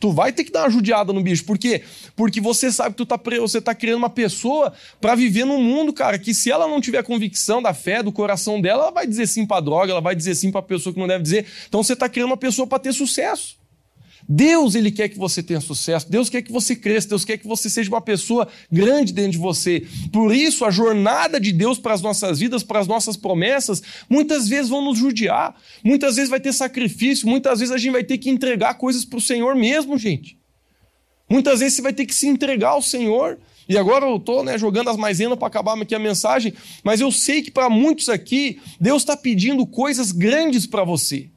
Tu vai ter que dar uma judiada no bicho. Por quê? Porque você sabe que tu tá, você tá criando uma pessoa para viver num mundo, cara, que se ela não tiver convicção da fé, do coração dela, ela vai dizer sim pra droga, ela vai dizer sim pra pessoa que não deve dizer. Então você tá criando uma pessoa para ter sucesso. Deus, ele quer que você tenha sucesso. Deus quer que você cresça. Deus quer que você seja uma pessoa grande dentro de você. Por isso, a jornada de Deus para as nossas vidas, para as nossas promessas, muitas vezes vão nos judiar. Muitas vezes vai ter sacrifício. Muitas vezes a gente vai ter que entregar coisas para o Senhor mesmo, gente. Muitas vezes você vai ter que se entregar ao Senhor. E agora eu estou né, jogando as maizenas para acabar aqui a mensagem, mas eu sei que para muitos aqui, Deus está pedindo coisas grandes para você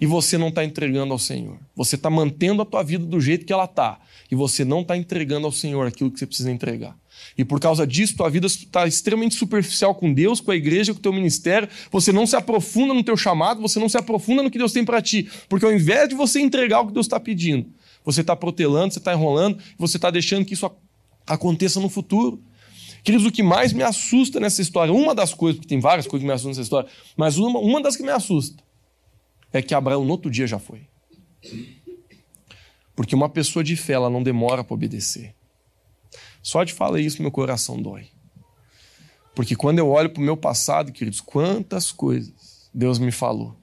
e você não está entregando ao Senhor. Você está mantendo a tua vida do jeito que ela está e você não está entregando ao Senhor aquilo que você precisa entregar. E por causa disso, tua vida está extremamente superficial com Deus, com a igreja, com o teu ministério. Você não se aprofunda no teu chamado, você não se aprofunda no que Deus tem para ti. Porque ao invés de você entregar o que Deus está pedindo, você está protelando, você está enrolando, você está deixando que isso aconteça no futuro. Queridos, o que mais me assusta nessa história, uma das coisas, porque tem várias coisas que me assustam nessa história, mas uma, uma das que me assusta é que Abraão no outro dia já foi. Porque uma pessoa de fé, ela não demora para obedecer. Só de falar isso, meu coração dói. Porque quando eu olho para o meu passado, queridos, quantas coisas Deus me falou.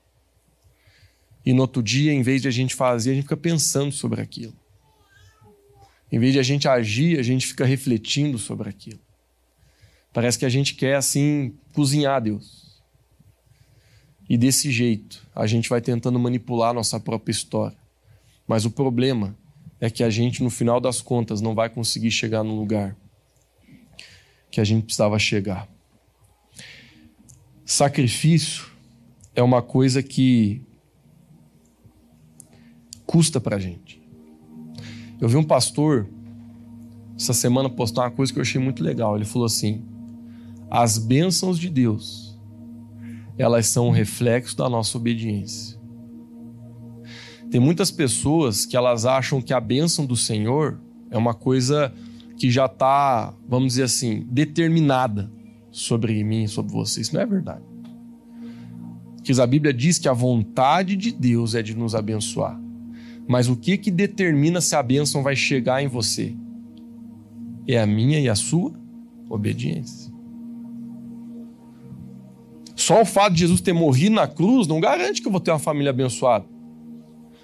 E no outro dia, em vez de a gente fazer, a gente fica pensando sobre aquilo. Em vez de a gente agir, a gente fica refletindo sobre aquilo. Parece que a gente quer, assim, cozinhar Deus. E desse jeito, a gente vai tentando manipular nossa própria história. Mas o problema é que a gente, no final das contas, não vai conseguir chegar no lugar que a gente precisava chegar. Sacrifício é uma coisa que custa para gente. Eu vi um pastor essa semana postar uma coisa que eu achei muito legal. Ele falou assim: as bênçãos de Deus elas são um reflexo da nossa obediência. Tem muitas pessoas que elas acham que a bênção do Senhor é uma coisa que já está, vamos dizer assim, determinada sobre mim, sobre você. Isso não é verdade. Porque a Bíblia diz que a vontade de Deus é de nos abençoar. Mas o que que determina se a bênção vai chegar em você? É a minha e a sua obediência. Só o fato de Jesus ter morrido na cruz não garante que eu vou ter uma família abençoada.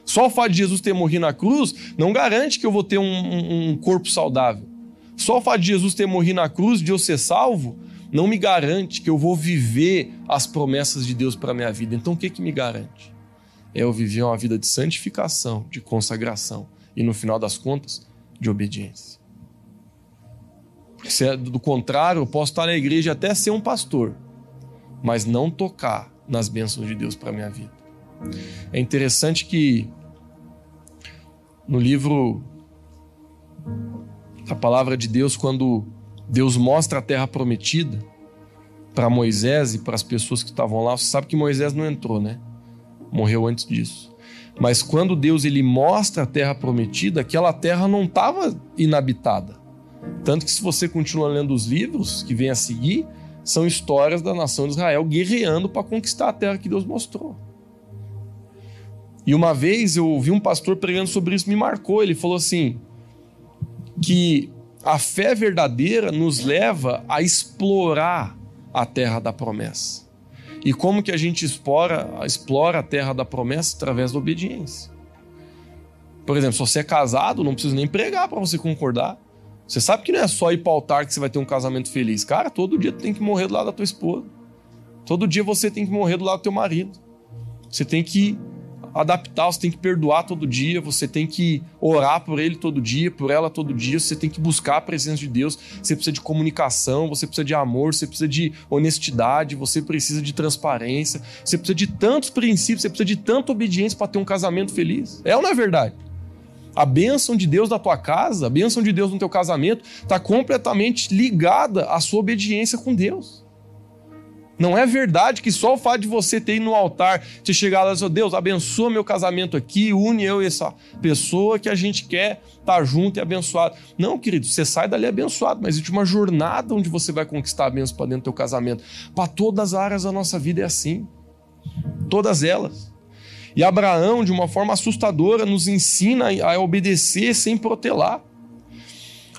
Só o fato de Jesus ter morrido na cruz não garante que eu vou ter um, um, um corpo saudável. Só o fato de Jesus ter morrido na cruz, de eu ser salvo, não me garante que eu vou viver as promessas de Deus para a minha vida. Então o que, que me garante? É eu viver uma vida de santificação, de consagração e, no final das contas, de obediência. Porque se é do contrário, eu posso estar na igreja até ser um pastor, mas não tocar nas bênçãos de Deus para minha vida. É interessante que no livro a palavra de Deus, quando Deus mostra a terra prometida para Moisés e para as pessoas que estavam lá, você sabe que Moisés não entrou, né? Morreu antes disso. Mas quando Deus ele mostra a terra prometida, aquela terra não estava inabitada. Tanto que se você continua lendo os livros que vem a seguir, são histórias da nação de Israel guerreando para conquistar a terra que Deus mostrou. E uma vez eu ouvi um pastor pregando sobre isso, me marcou. Ele falou assim: que a fé verdadeira nos leva a explorar a terra da promessa. E como que a gente explora, explora a terra da promessa? Através da obediência. Por exemplo, se você é casado, não precisa nem pregar para você concordar. Você sabe que não é só ir para o altar que você vai ter um casamento feliz. Cara, todo dia tu tem que morrer do lado da tua esposa. Todo dia você tem que morrer do lado do teu marido. Você tem que adaptar, você tem que perdoar todo dia, você tem que orar por ele todo dia, por ela todo dia, você tem que buscar a presença de Deus, você precisa de comunicação, você precisa de amor, você precisa de honestidade, você precisa de transparência, você precisa de tantos princípios, você precisa de tanta obediência para ter um casamento feliz. É ou não é verdade? A bênção de Deus na tua casa, a bênção de Deus no teu casamento, está completamente ligada à sua obediência com Deus. Não é verdade que só o fato de você ter ido no altar, te chegar lá e dizer, Deus, abençoa meu casamento aqui, une eu e essa pessoa que a gente quer estar junto e abençoado. Não, querido, você sai dali abençoado, mas existe uma jornada onde você vai conquistar a bênção para dentro do teu casamento. Para todas as áreas da nossa vida é assim. Todas elas. E Abraão, de uma forma assustadora, nos ensina a obedecer sem protelar.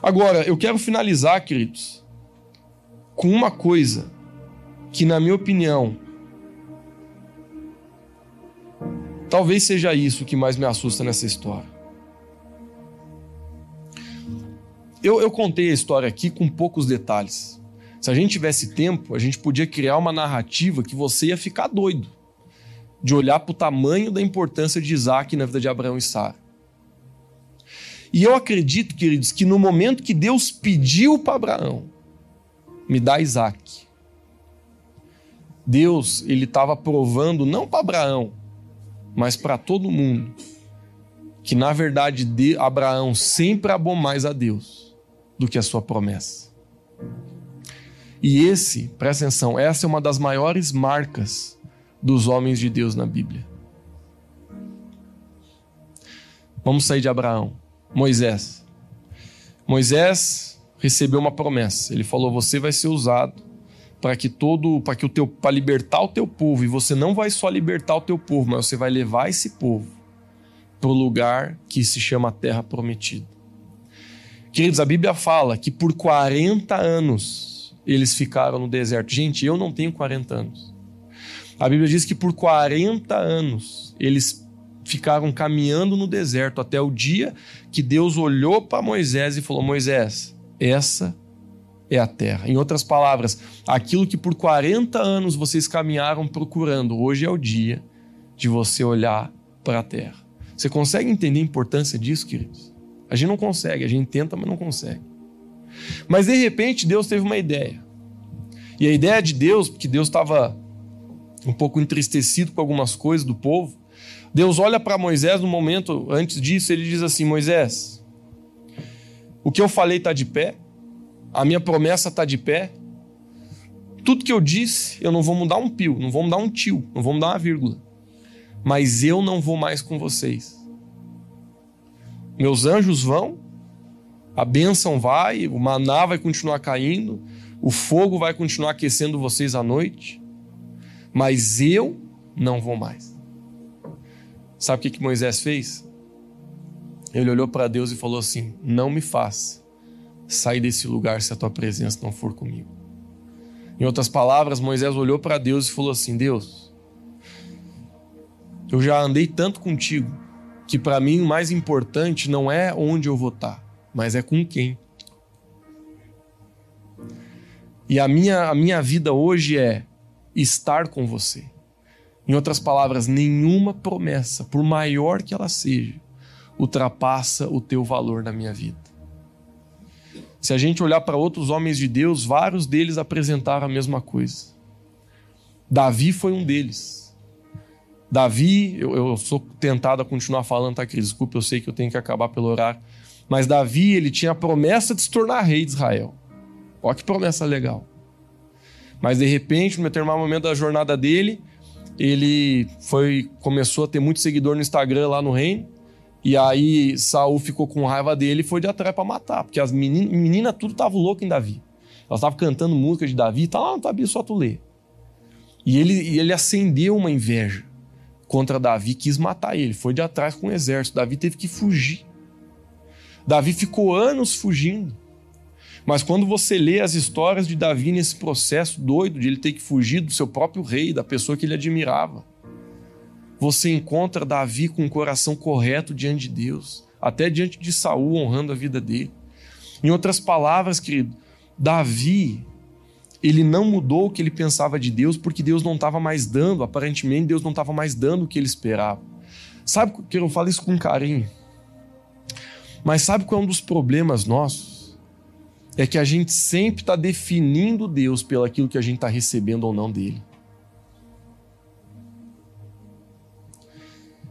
Agora, eu quero finalizar, queridos, com uma coisa que, na minha opinião, talvez seja isso que mais me assusta nessa história. Eu, eu contei a história aqui com poucos detalhes. Se a gente tivesse tempo, a gente podia criar uma narrativa que você ia ficar doido de olhar para o tamanho da importância de Isaac na vida de Abraão e Sara. E eu acredito, queridos, que no momento que Deus pediu para Abraão, me dá Isaac, Deus ele estava provando não para Abraão, mas para todo mundo que na verdade de Abraão sempre amou mais a Deus do que a sua promessa. E esse, presta atenção, essa é uma das maiores marcas dos homens de Deus na Bíblia. Vamos sair de Abraão. Moisés. Moisés recebeu uma promessa. Ele falou: "Você vai ser usado para que todo, para que o teu, para libertar o teu povo, e você não vai só libertar o teu povo, mas você vai levar esse povo para o lugar que se chama Terra Prometida. Queridos, a Bíblia fala que por 40 anos eles ficaram no deserto. Gente, eu não tenho 40 anos. A Bíblia diz que por 40 anos eles ficaram caminhando no deserto até o dia que Deus olhou para Moisés e falou: Moisés, essa é a terra. Em outras palavras, aquilo que por 40 anos vocês caminharam procurando, hoje é o dia de você olhar para a terra. Você consegue entender a importância disso, queridos? A gente não consegue, a gente tenta, mas não consegue. Mas de repente Deus teve uma ideia. E a ideia de Deus, porque Deus estava um pouco entristecido com algumas coisas do povo, Deus olha para Moisés no momento antes disso, ele diz assim: Moisés, o que eu falei está de pé, a minha promessa está de pé. Tudo que eu disse, eu não vou mudar um pio, não vou mudar um tio, não vou mudar uma vírgula. Mas eu não vou mais com vocês. Meus anjos vão, a bênção vai, o maná vai continuar caindo, o fogo vai continuar aquecendo vocês à noite, mas eu não vou mais. Sabe o que, que Moisés fez? Ele olhou para Deus e falou assim: Não me faça Sai desse lugar se a tua presença não for comigo. Em outras palavras, Moisés olhou para Deus e falou assim: Deus, eu já andei tanto contigo que para mim o mais importante não é onde eu vou estar, mas é com quem. E a minha, a minha vida hoje é estar com você. Em outras palavras, nenhuma promessa, por maior que ela seja, ultrapassa o teu valor na minha vida. Se a gente olhar para outros homens de Deus, vários deles apresentaram a mesma coisa. Davi foi um deles. Davi, eu, eu sou tentado a continuar falando, tá, Cris? Desculpa, eu sei que eu tenho que acabar pelo horário. Mas Davi, ele tinha a promessa de se tornar rei de Israel. Olha que promessa legal. Mas de repente, no determinado momento da jornada dele, ele foi começou a ter muito seguidor no Instagram lá no reino. E aí Saul ficou com raiva dele e foi de atrás para matar, porque as meninas menina tudo tava louco em Davi. Elas estavam cantando música de Davi, tá lá no Tabi, só tu lê. E ele, e ele acendeu uma inveja contra Davi, quis matar ele, foi de atrás com o exército. Davi teve que fugir. Davi ficou anos fugindo. Mas quando você lê as histórias de Davi nesse processo doido de ele ter que fugir do seu próprio rei, da pessoa que ele admirava, você encontra Davi com o coração correto diante de Deus, até diante de Saul, honrando a vida dele. Em outras palavras, querido, Davi, ele não mudou o que ele pensava de Deus porque Deus não estava mais dando, aparentemente Deus não estava mais dando o que ele esperava. Sabe que eu falo isso com carinho? Mas sabe qual é um dos problemas nossos? É que a gente sempre está definindo Deus pelo aquilo que a gente está recebendo ou não dele.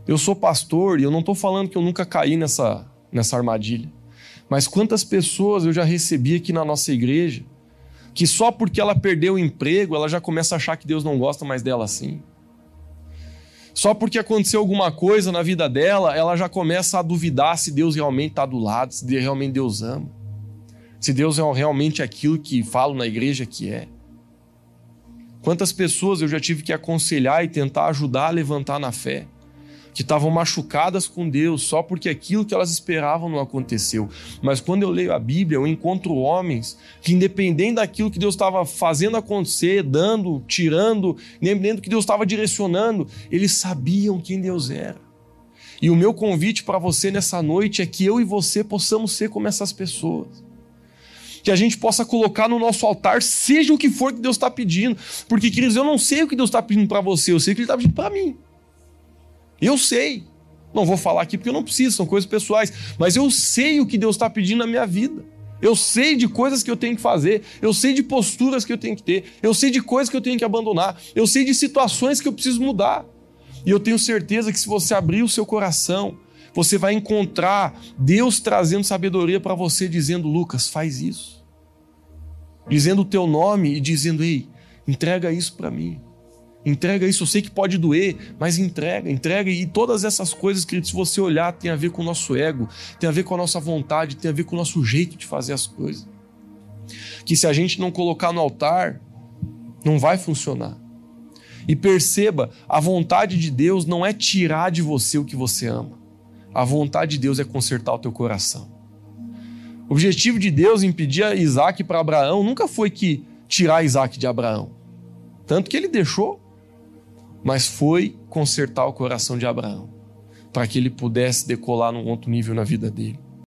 Eu sou pastor e eu não estou falando que eu nunca caí nessa, nessa armadilha. Mas quantas pessoas eu já recebi aqui na nossa igreja que só porque ela perdeu o emprego, ela já começa a achar que Deus não gosta mais dela assim. Só porque aconteceu alguma coisa na vida dela, ela já começa a duvidar se Deus realmente está do lado, se realmente Deus ama. Se Deus é realmente aquilo que falo na igreja que é. Quantas pessoas eu já tive que aconselhar e tentar ajudar a levantar na fé que estavam machucadas com Deus só porque aquilo que elas esperavam não aconteceu. Mas quando eu leio a Bíblia, eu encontro homens que, independente daquilo que Deus estava fazendo acontecer, dando, tirando, independente do que Deus estava direcionando, eles sabiam quem Deus era. E o meu convite para você nessa noite é que eu e você possamos ser como essas pessoas que a gente possa colocar no nosso altar, seja o que for que Deus está pedindo. Porque, queridos, eu não sei o que Deus está pedindo para você, eu sei o que Ele está pedindo para mim. Eu sei. Não vou falar aqui porque eu não preciso, são coisas pessoais. Mas eu sei o que Deus está pedindo na minha vida. Eu sei de coisas que eu tenho que fazer. Eu sei de posturas que eu tenho que ter. Eu sei de coisas que eu tenho que abandonar. Eu sei de situações que eu preciso mudar. E eu tenho certeza que se você abrir o seu coração, você vai encontrar Deus trazendo sabedoria para você, dizendo: Lucas, faz isso. Dizendo o teu nome e dizendo: Ei, entrega isso para mim. Entrega isso, eu sei que pode doer, mas entrega, entrega. E todas essas coisas, querido, se você olhar, tem a ver com o nosso ego, tem a ver com a nossa vontade, tem a ver com o nosso jeito de fazer as coisas. Que se a gente não colocar no altar, não vai funcionar. E perceba, a vontade de Deus não é tirar de você o que você ama. A vontade de Deus é consertar o teu coração. O objetivo de Deus em pedir Isaac para Abraão nunca foi que tirar Isaac de Abraão. Tanto que ele deixou mas foi consertar o coração de Abraão, para que ele pudesse decolar num outro nível na vida dele.